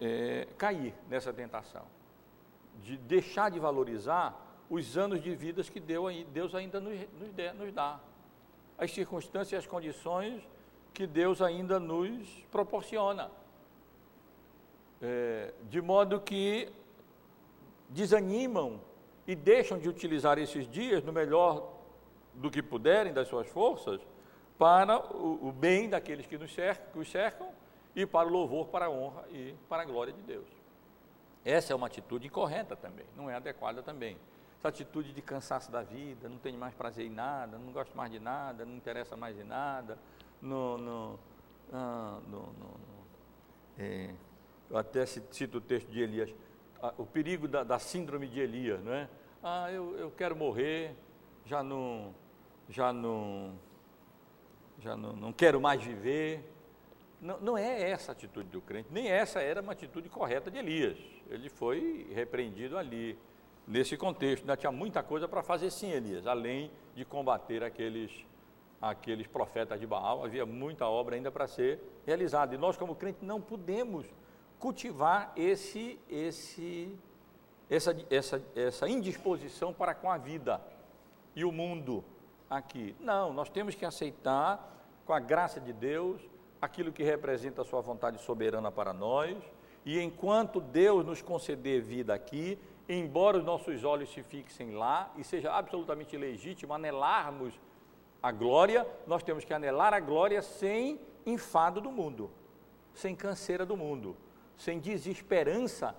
é, cair nessa tentação de deixar de valorizar os anos de vida que Deus ainda nos, nos dá, as circunstâncias e as condições que Deus ainda nos proporciona. É, de modo que desanimam e deixam de utilizar esses dias no melhor do que puderem das suas forças para o, o bem daqueles que nos cercam, que os cercam e para o louvor, para a honra e para a glória de Deus. Essa é uma atitude incorreta também, não é adequada também. Essa atitude de cansaço da vida, não tenho mais prazer em nada, não gosto mais de nada, não interessa mais em nada, não, não, ah, é, eu até cito o texto de Elias, o perigo da, da síndrome de Elias, não é? Ah, eu, eu quero morrer, já não, já não, já não, não quero mais viver. Não, não é essa a atitude do crente, nem essa era uma atitude correta de Elias. Ele foi repreendido ali, nesse contexto. Ainda tinha muita coisa para fazer sim, Elias, além de combater aqueles, aqueles profetas de Baal, havia muita obra ainda para ser realizada. E nós, como crentes, não podemos cultivar esse, esse, essa, essa, essa indisposição para com a vida e o mundo aqui. Não, nós temos que aceitar, com a graça de Deus, aquilo que representa a sua vontade soberana para nós, e enquanto Deus nos conceder vida aqui, embora os nossos olhos se fixem lá e seja absolutamente legítimo anelarmos a glória, nós temos que anelar a glória sem enfado do mundo, sem canseira do mundo, sem desesperança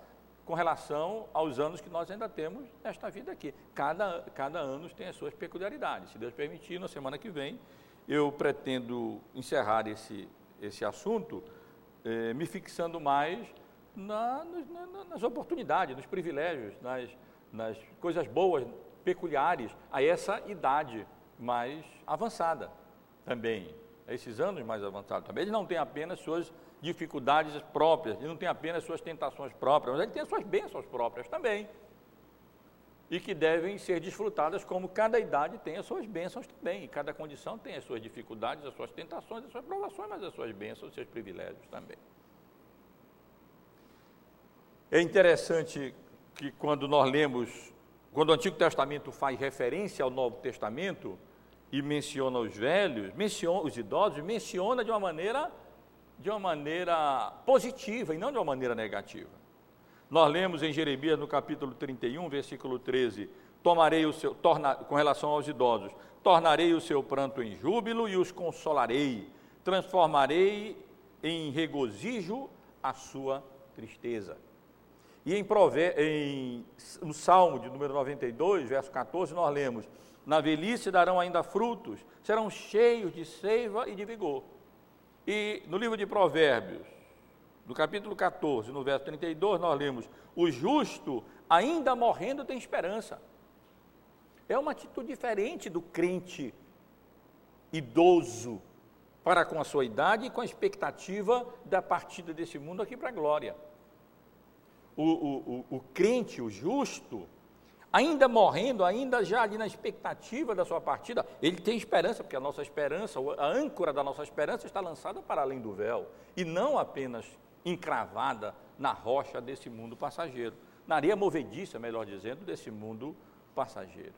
com relação aos anos que nós ainda temos nesta vida aqui. Cada, cada ano tem as suas peculiaridades. Se Deus permitir, na semana que vem, eu pretendo encerrar esse, esse assunto, eh, me fixando mais na, na, nas oportunidades, nos privilégios, nas, nas coisas boas, peculiares a essa idade mais avançada também, a esses anos mais avançados também. Ele não tem apenas suas dificuldades próprias, ele não tem apenas suas tentações próprias, mas ele tem as suas bênçãos próprias também. E que devem ser desfrutadas como cada idade tem as suas bênçãos também, e cada condição tem as suas dificuldades, as suas tentações, as suas provações, mas as suas bênçãos, os seus privilégios também. É interessante que quando nós lemos, quando o Antigo Testamento faz referência ao Novo Testamento e menciona os velhos, menciona os idosos, menciona de uma maneira de uma maneira positiva e não de uma maneira negativa. Nós lemos em Jeremias no capítulo 31, versículo 13: Tomarei o seu, torna, com relação aos idosos, tornarei o seu pranto em júbilo e os consolarei, transformarei em regozijo a sua tristeza. E em, em, no Salmo de número 92, verso 14, nós lemos: Na velhice darão ainda frutos, serão cheios de seiva e de vigor. E no livro de Provérbios, no capítulo 14, no verso 32, nós lemos: O justo, ainda morrendo, tem esperança. É uma atitude diferente do crente idoso para com a sua idade e com a expectativa da partida desse mundo aqui para a glória. O, o, o, o crente, o justo, ainda morrendo, ainda já ali na expectativa da sua partida, ele tem esperança, porque a nossa esperança, a âncora da nossa esperança está lançada para além do véu, e não apenas encravada na rocha desse mundo passageiro, na areia movediça, melhor dizendo, desse mundo passageiro.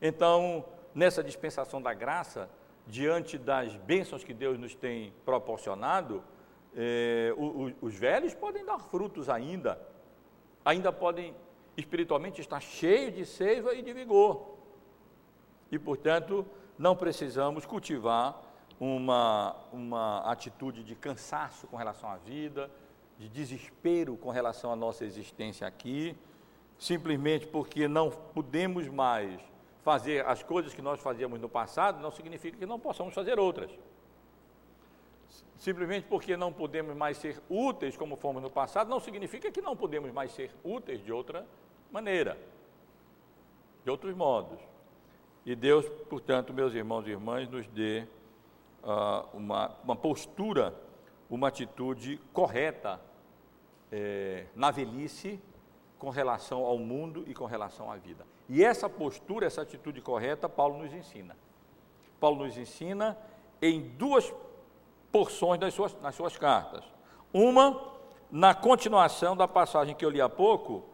Então, nessa dispensação da graça, diante das bênçãos que Deus nos tem proporcionado, eh, os velhos podem dar frutos ainda, ainda podem espiritualmente está cheio de seiva e de vigor. E, portanto, não precisamos cultivar uma, uma atitude de cansaço com relação à vida, de desespero com relação à nossa existência aqui, simplesmente porque não podemos mais fazer as coisas que nós fazíamos no passado, não significa que não possamos fazer outras. Simplesmente porque não podemos mais ser úteis como fomos no passado, não significa que não podemos mais ser úteis de outra maneira, de outros modos. E Deus, portanto, meus irmãos e irmãs, nos dê uh, uma, uma postura, uma atitude correta é, na velhice com relação ao mundo e com relação à vida. E essa postura, essa atitude correta, Paulo nos ensina. Paulo nos ensina em duas porções das suas, nas suas cartas. Uma, na continuação da passagem que eu li há pouco,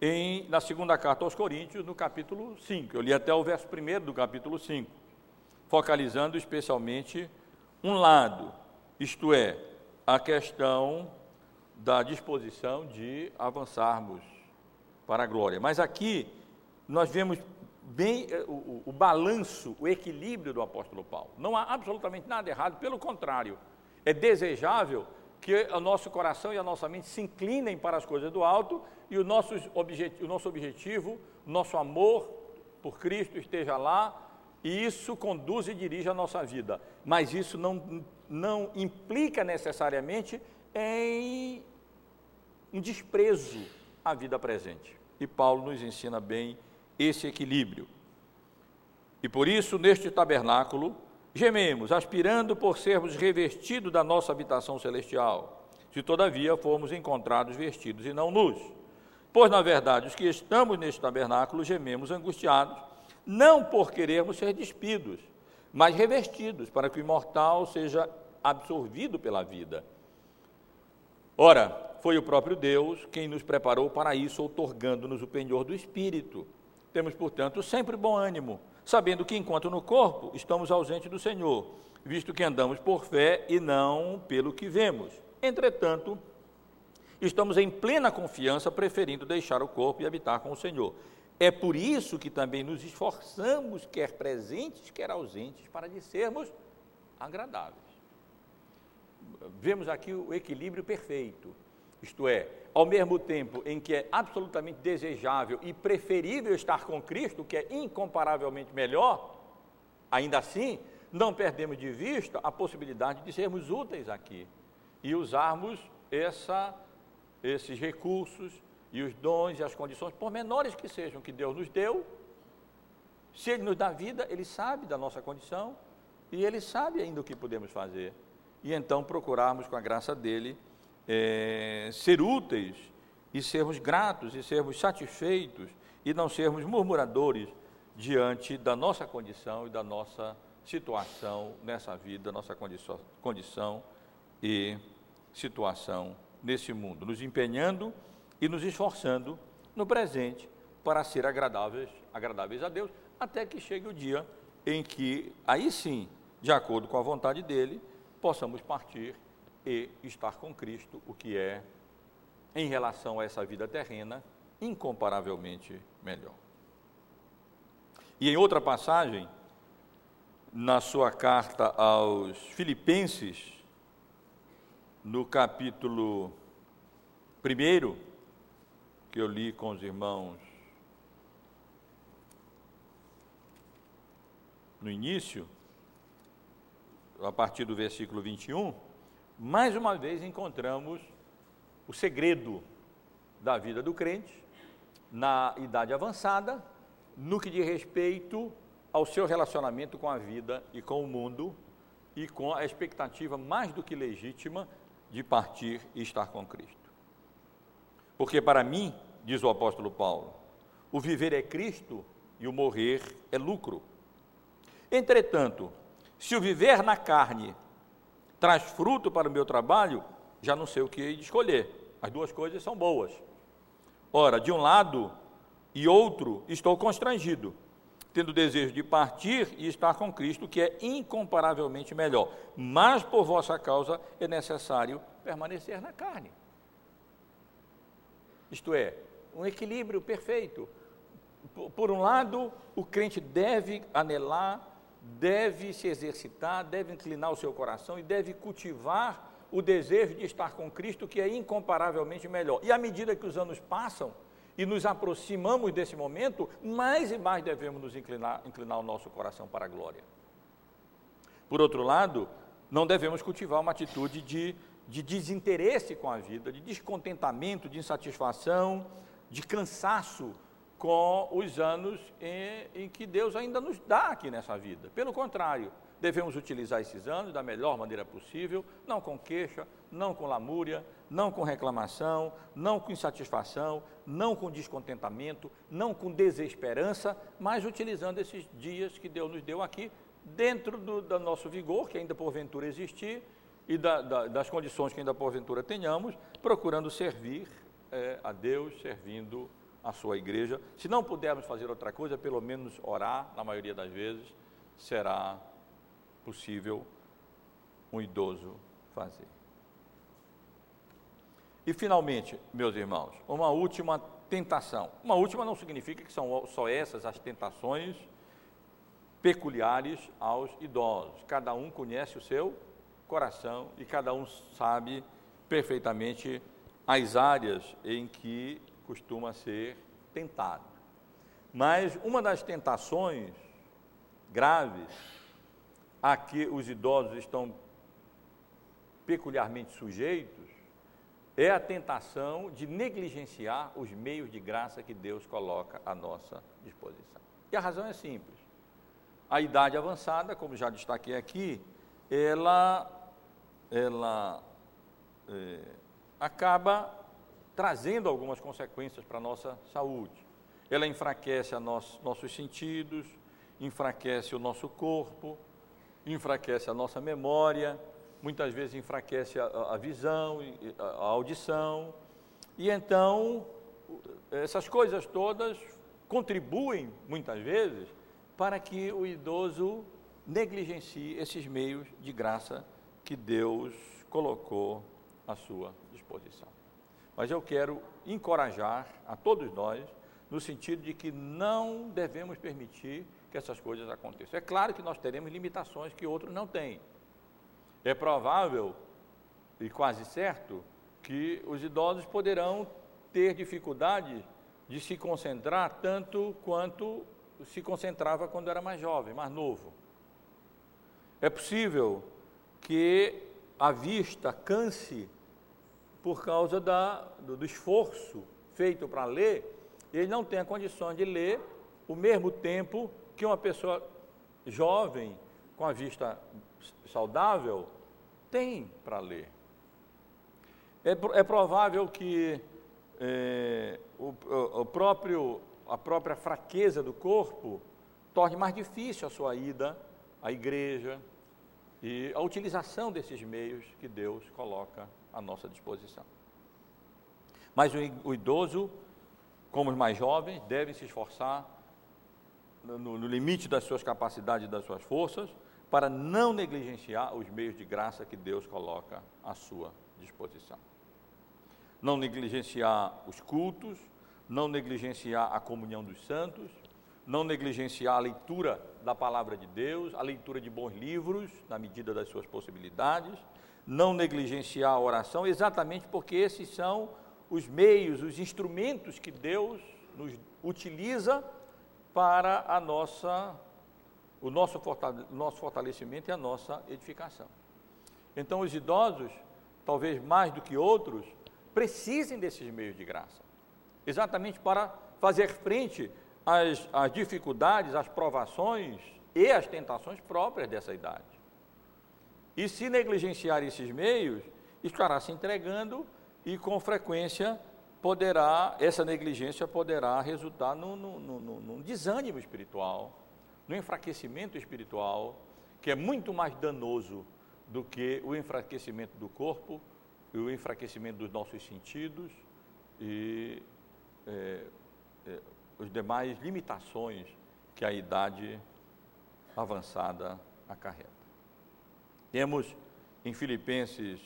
em, na segunda carta aos Coríntios, no capítulo 5. Eu li até o verso 1 do capítulo 5, focalizando especialmente um lado, isto é, a questão da disposição de avançarmos para a glória. Mas aqui nós vemos bem eh, o, o, o balanço, o equilíbrio do apóstolo Paulo. Não há absolutamente nada errado, pelo contrário, é desejável que o nosso coração e a nossa mente se inclinem para as coisas do alto e o nosso, objet, o nosso objetivo, nosso amor por Cristo esteja lá e isso conduz e dirige a nossa vida. Mas isso não, não implica necessariamente em um desprezo à vida presente. E Paulo nos ensina bem esse equilíbrio. E por isso, neste tabernáculo, gememos, aspirando por sermos revestidos da nossa habitação celestial, se todavia formos encontrados vestidos e não nus. Pois, na verdade, os que estamos neste tabernáculo gememos angustiados, não por querermos ser despidos, mas revestidos, para que o imortal seja absorvido pela vida. Ora, foi o próprio Deus quem nos preparou para isso, outorgando-nos o penhor do Espírito. Temos, portanto, sempre bom ânimo sabendo que enquanto no corpo estamos ausentes do Senhor, visto que andamos por fé e não pelo que vemos. Entretanto, estamos em plena confiança, preferindo deixar o corpo e habitar com o Senhor. É por isso que também nos esforçamos, quer presentes, quer ausentes, para lhe sermos agradáveis. Vemos aqui o equilíbrio perfeito. Isto é, ao mesmo tempo em que é absolutamente desejável e preferível estar com Cristo, que é incomparavelmente melhor, ainda assim, não perdemos de vista a possibilidade de sermos úteis aqui e usarmos essa, esses recursos e os dons e as condições, por menores que sejam, que Deus nos deu. Se Ele nos dá vida, Ele sabe da nossa condição e Ele sabe ainda o que podemos fazer. E então procurarmos, com a graça dEle, é, ser úteis e sermos gratos e sermos satisfeitos e não sermos murmuradores diante da nossa condição e da nossa situação nessa vida, nossa condição, condição e situação nesse mundo, nos empenhando e nos esforçando no presente para ser agradáveis, agradáveis a Deus, até que chegue o dia em que, aí sim, de acordo com a vontade dele, possamos partir e estar com Cristo, o que é, em relação a essa vida terrena, incomparavelmente melhor. E em outra passagem, na sua carta aos Filipenses, no capítulo 1, que eu li com os irmãos no início, a partir do versículo 21, mais uma vez encontramos o segredo da vida do crente na idade avançada, no que diz respeito ao seu relacionamento com a vida e com o mundo e com a expectativa mais do que legítima de partir e estar com Cristo. Porque para mim, diz o apóstolo Paulo, o viver é Cristo e o morrer é lucro. Entretanto, se o viver na carne traz fruto para o meu trabalho, já não sei o que escolher. As duas coisas são boas. Ora, de um lado e outro, estou constrangido, tendo desejo de partir e estar com Cristo, que é incomparavelmente melhor. Mas por vossa causa é necessário permanecer na carne. Isto é, um equilíbrio perfeito. Por um lado, o crente deve anelar deve se exercitar, deve inclinar o seu coração e deve cultivar o desejo de estar com Cristo, que é incomparavelmente melhor. E à medida que os anos passam e nos aproximamos desse momento, mais e mais devemos nos inclinar, inclinar o nosso coração para a glória. Por outro lado, não devemos cultivar uma atitude de, de desinteresse com a vida, de descontentamento, de insatisfação, de cansaço com os anos em, em, que Deus ainda nos dá aqui nessa vida. Pelo contrário, devemos utilizar esses anos da melhor maneira possível, não com queixa, não com lamúria, não com reclamação, não com insatisfação, não com descontentamento, não com desesperança, mas utilizando esses dias que Deus nos deu aqui, dentro do, do nosso vigor, que ainda porventura existir, e da, da, das condições que ainda porventura tenhamos, procurando servir é, a Deus, servindo a a sua igreja. Se não pudermos fazer outra coisa, pelo menos orar, na maioria das vezes, será possível um idoso fazer. E finalmente, meus irmãos, uma última tentação. Uma última não significa que são só essas as tentações peculiares aos idosos. Cada um conhece o seu coração e cada um sabe perfeitamente as áreas em que costuma ser tentado. Mas uma das tentações graves a que os idosos estão peculiarmente sujeitos é a tentação de negligenciar os meios de graça que Deus coloca à nossa disposição. E a razão é simples. A idade avançada, como já destaquei aqui, ela, ela é, acaba trazendo algumas consequências para a nossa saúde. Ela enfraquece nos, nossos sentidos, enfraquece o nosso corpo, enfraquece a nossa memória, muitas vezes enfraquece a, a visão, a, a audição. E então, essas coisas todas contribuem, muitas vezes, para que o idoso negligencie esses meios de graça que Deus colocou à sua disposição. Mas eu quero encorajar a todos nós no sentido de que não devemos permitir que essas coisas aconteçam. É claro que nós teremos limitações que outros não têm. É provável e quase certo que os idosos poderão ter dificuldade de se concentrar tanto quanto se concentrava quando era mais jovem, mais novo. É possível que a vista canse por causa da, do, do esforço feito para ler, ele não tenha condições de ler o mesmo tempo que uma pessoa jovem, com a vista saudável, tem para ler. É, é, provável que é, o, o próprio, a própria fraqueza do corpo torne mais difícil a sua ida à igreja e a utilização desses meios que Deus coloca à nossa disposição. Mas o, idoso, como os mais jovens, deve se esforçar no, no limite das suas capacidades e das suas forças para não negligenciar os meios de graça que Deus coloca à sua disposição. Não negligenciar os cultos, não negligenciar a comunhão dos santos, não negligenciar a leitura da palavra de Deus, a leitura de bons livros, na medida das suas possibilidades, não negligenciar a oração, exatamente porque esses são os meios, os instrumentos que Deus nos utiliza para a nossa, o nosso fortalecimento e a nossa edificação. Então, os idosos, talvez mais do que outros, precisem desses meios de graça, exatamente para fazer frente às, às dificuldades, às provações e às tentações próprias dessa idade. E se negligenciar esses meios, estará se entregando e com frequência poderá, essa negligência poderá resultar num desânimo espiritual, no enfraquecimento espiritual, que é muito mais danoso do que o enfraquecimento do corpo, e o enfraquecimento dos nossos sentidos e é, é, as demais limitações que a idade avançada acarreta. Temos em Filipenses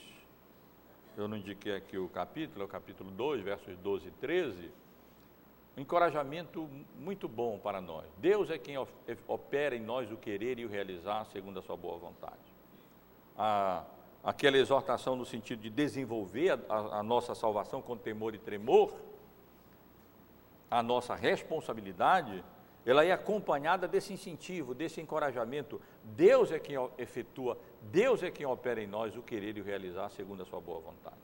eu não indiquei aqui o capítulo, é o capítulo 2, versos 12 e 13, um encorajamento muito bom para nós. Deus é quem opera em nós o querer e o realizar segundo a sua boa vontade. A, aquela exortação no sentido de desenvolver a, a nossa salvação com temor e tremor, a nossa responsabilidade, ela é acompanhada desse incentivo, desse encorajamento. Deus é quem efetua, Deus é quem opera em nós o querer e o realizar segundo a sua boa vontade.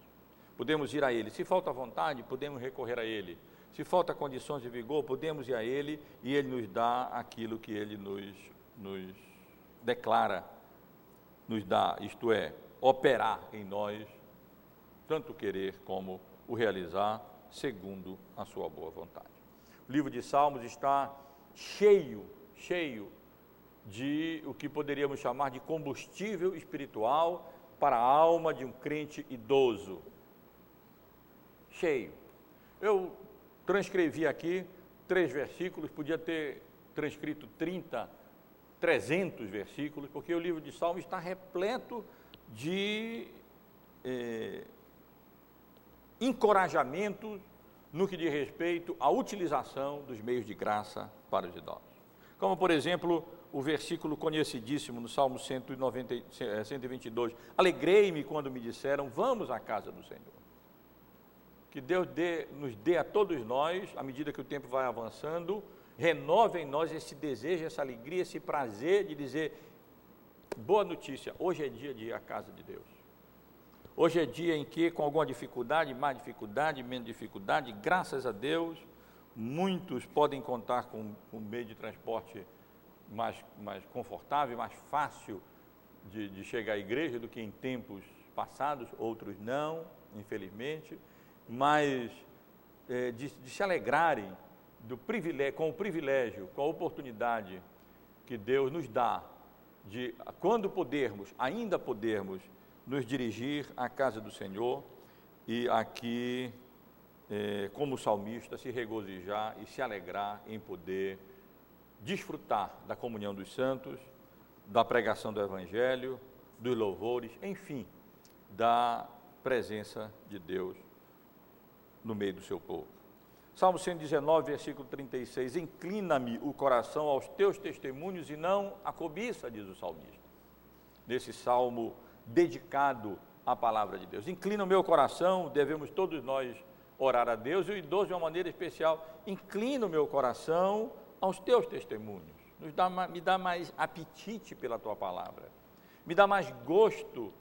Podemos ir a Ele. Se falta vontade, podemos recorrer a Ele. Se falta condições de vigor, podemos ir a Ele e Ele nos dá aquilo que Ele nos, nos declara, nos dá, isto é, operar em nós, tanto o querer como o realizar, segundo a sua boa vontade. O livro de Salmos está cheio, cheio de o que poderíamos chamar de combustível espiritual para a alma de um crente idoso. Cheio. Eu transcrevi aqui três versículos, podia ter transcrito 30, 300 versículos, porque o livro de Salmos está repleto de eh, encorajamento no que diz respeito à utilização dos meios de graça para os idosos. Como, por exemplo, o versículo conhecidíssimo no Salmo 190, 122. Eh, Alegrei-me quando me disseram, vamos à casa do Senhor. Que Deus dê, nos dê a todos nós, à medida que o tempo vai avançando, renove em nós esse desejo, essa alegria, esse prazer de dizer: boa notícia, hoje é dia de ir à casa de Deus. Hoje é dia em que, com alguma dificuldade, mais dificuldade, menos dificuldade, graças a Deus, muitos podem contar com um meio de transporte mais, mais confortável, mais fácil de, de chegar à igreja do que em tempos passados, outros não, infelizmente, mas é, de, de, se alegrarem do privilégio, com o privilégio, com a oportunidade que Deus nos dá de, quando podermos, ainda podermos, nos dirigir à casa do Senhor e aqui, é, como salmista, se regozijar e se alegrar em poder desfrutar da comunhão dos santos, da pregação do Evangelho, dos louvores, enfim, da presença de Deus no meio do seu povo. Salmo 119, versículo 36: Inclina-me o coração aos teus testemunhos e não a cobiça, diz o salmista. Nesse salmo dedicado à palavra de Deus. Inclina o meu coração, devemos todos nós orar a Deus, e o idoso de uma maneira especial. Inclina o meu coração aos teus testemunhos. Dá, me dá mais apetite pela tua palavra. Me dá mais gosto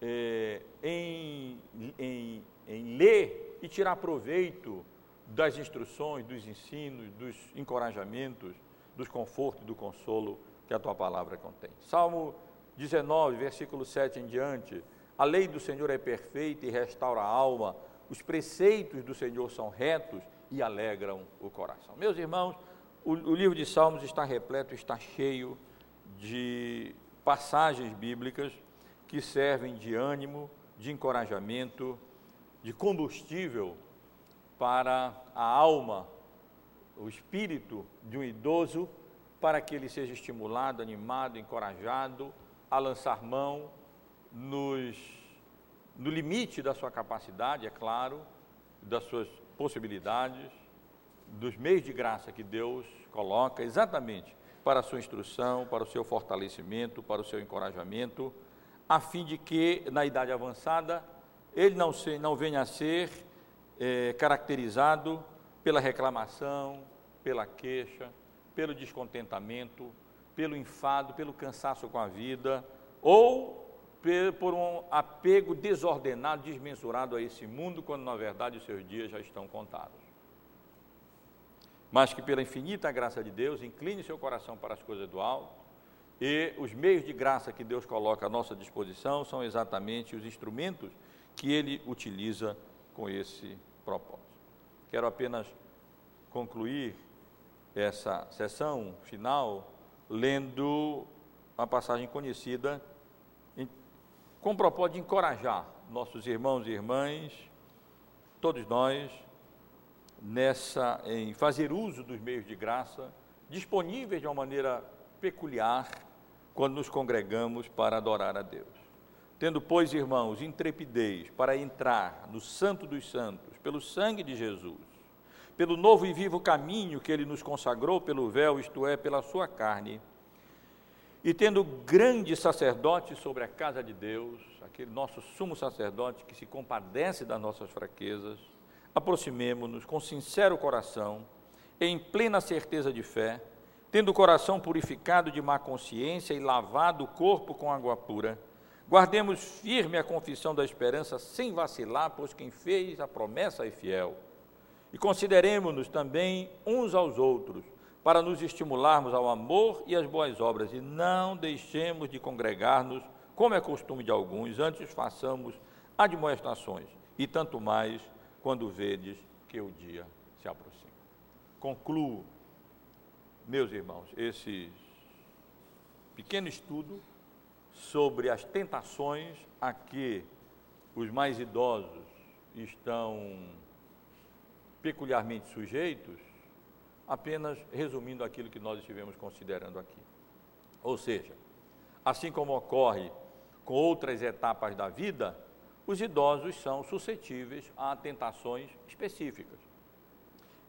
é, em, em, em ler e tirar proveito das instruções, dos ensinos, dos encorajamentos, dos confortos, do consolo que a tua palavra contém. Salmo 19, versículo 7 em diante. A lei do Senhor é perfeita e restaura a alma. Os preceitos do Senhor são retos e alegram o coração. Meus irmãos, o, o livro de Salmos está repleto, está cheio de passagens bíblicas que servem de ânimo, de encorajamento, de combustível para a alma, o espírito de um idoso, para que ele seja estimulado, animado, encorajado a lançar mão nos, no limite da sua capacidade, é claro, das suas possibilidades, dos meios de graça que Deus coloca exatamente para a sua instrução, para o seu fortalecimento, para o seu encorajamento, a fim de que, na idade avançada, ele não, se, não venha a ser é, caracterizado pela reclamação, pela queixa, pelo descontentamento, pelo enfado, pelo cansaço com a vida, ou por um apego desordenado, desmensurado a esse mundo, quando na verdade os seus dias já estão contados. Mas que pela infinita graça de Deus, incline seu coração para as coisas do alto, e os meios de graça que Deus coloca à nossa disposição são exatamente os instrumentos que Ele utiliza com esse propósito. Quero apenas concluir essa sessão final lendo uma passagem conhecida em, com o propósito de encorajar nossos irmãos e irmãs, todos nós, nessa em fazer uso dos meios de graça disponíveis de uma maneira peculiar quando nos congregamos para adorar a Deus. Tendo, pois, irmãos, intrepidez para entrar no Santo dos Santos, pelo sangue de Jesus, pelo novo e vivo caminho que ele nos consagrou pelo véu, isto é, pela sua carne, e tendo grande sacerdote sobre a casa de Deus, aquele nosso sumo sacerdote que se compadece das nossas fraquezas, aproximemo-nos com sincero coração, em plena certeza de fé, tendo o coração purificado de má consciência e lavado o corpo com água pura, Guardemos firme a confissão da esperança sem vacilar, pois quem fez a promessa é fiel. E consideremos-nos também uns aos outros, para nos estimularmos ao amor e às boas obras, e não deixemos de congregar-nos, como é costume de alguns, antes façamos admoestações, e tanto mais quando vedes que o dia se aproxima. Concluo, meus irmãos, esse pequeno estudo sobre as tentações a que os mais idosos estão peculiarmente sujeitos, apenas resumindo aquilo que nós estivemos considerando aqui. Ou seja, assim como ocorre com outras etapas da vida, os idosos são suscetíveis a tentações específicas.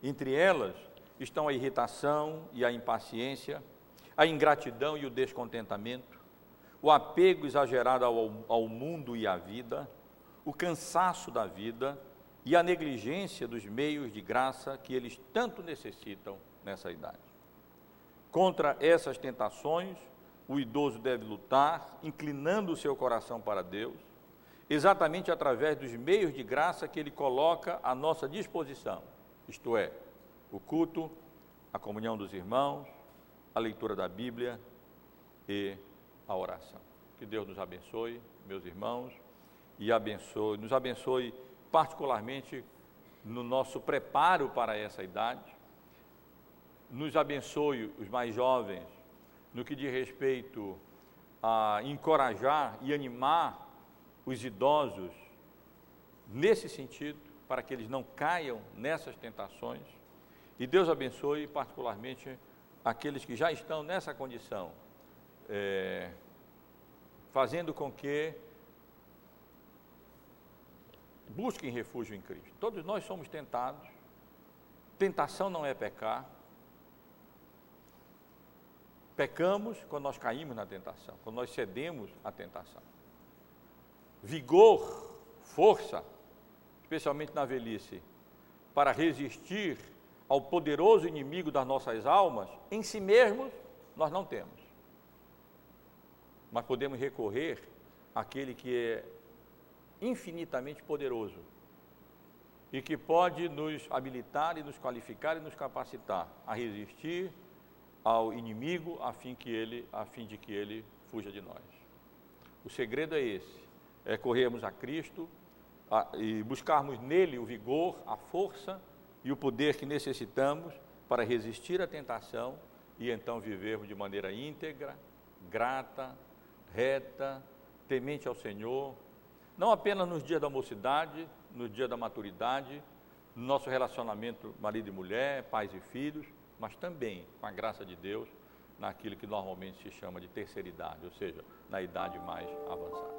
Entre elas estão a irritação e a impaciência, a ingratidão e o descontentamento, o apego exagerado ao, ao mundo e à vida, o cansaço da vida e a negligência dos meios de graça que eles tanto necessitam nessa idade. Contra essas tentações, o idoso deve lutar, inclinando o seu coração para Deus, exatamente através dos meios de graça que ele coloca à nossa disposição, isto é, o culto, a comunhão dos irmãos, a leitura da Bíblia e a oração. Que Deus nos abençoe, meus irmãos, e abençoe, nos abençoe particularmente no nosso preparo para essa idade. Nos abençoe os mais jovens no que diz respeito a encorajar e animar os idosos nesse sentido, para que eles não caiam nessas tentações. E Deus abençoe particularmente aqueles que já estão nessa condição, é, fazendo com que busquem refúgio em Cristo. Todos nós somos tentados, tentação não é pecar. Pecamos quando nós caímos na tentação, quando nós cedemos à tentação. Vigor, força, especialmente na velhice, para resistir ao poderoso inimigo das nossas almas, em si mesmos nós não temos. Mas podemos recorrer àquele que é infinitamente poderoso e que pode nos habilitar e nos qualificar e nos capacitar a resistir ao inimigo a fim que ele, a fim de que ele fuja de nós. O segredo é esse: é corrermos a Cristo a, e buscarmos nele o vigor, a força e o poder que necessitamos para resistir à tentação e então vivermos de maneira íntegra, grata, reta, temente ao Senhor, não apenas nos dias da mocidade, no dia da maturidade, no nosso relacionamento marido e mulher, pais e filhos, mas também, com a graça de Deus, naquilo que normalmente se chama de terceira idade, ou seja, na idade mais avançada.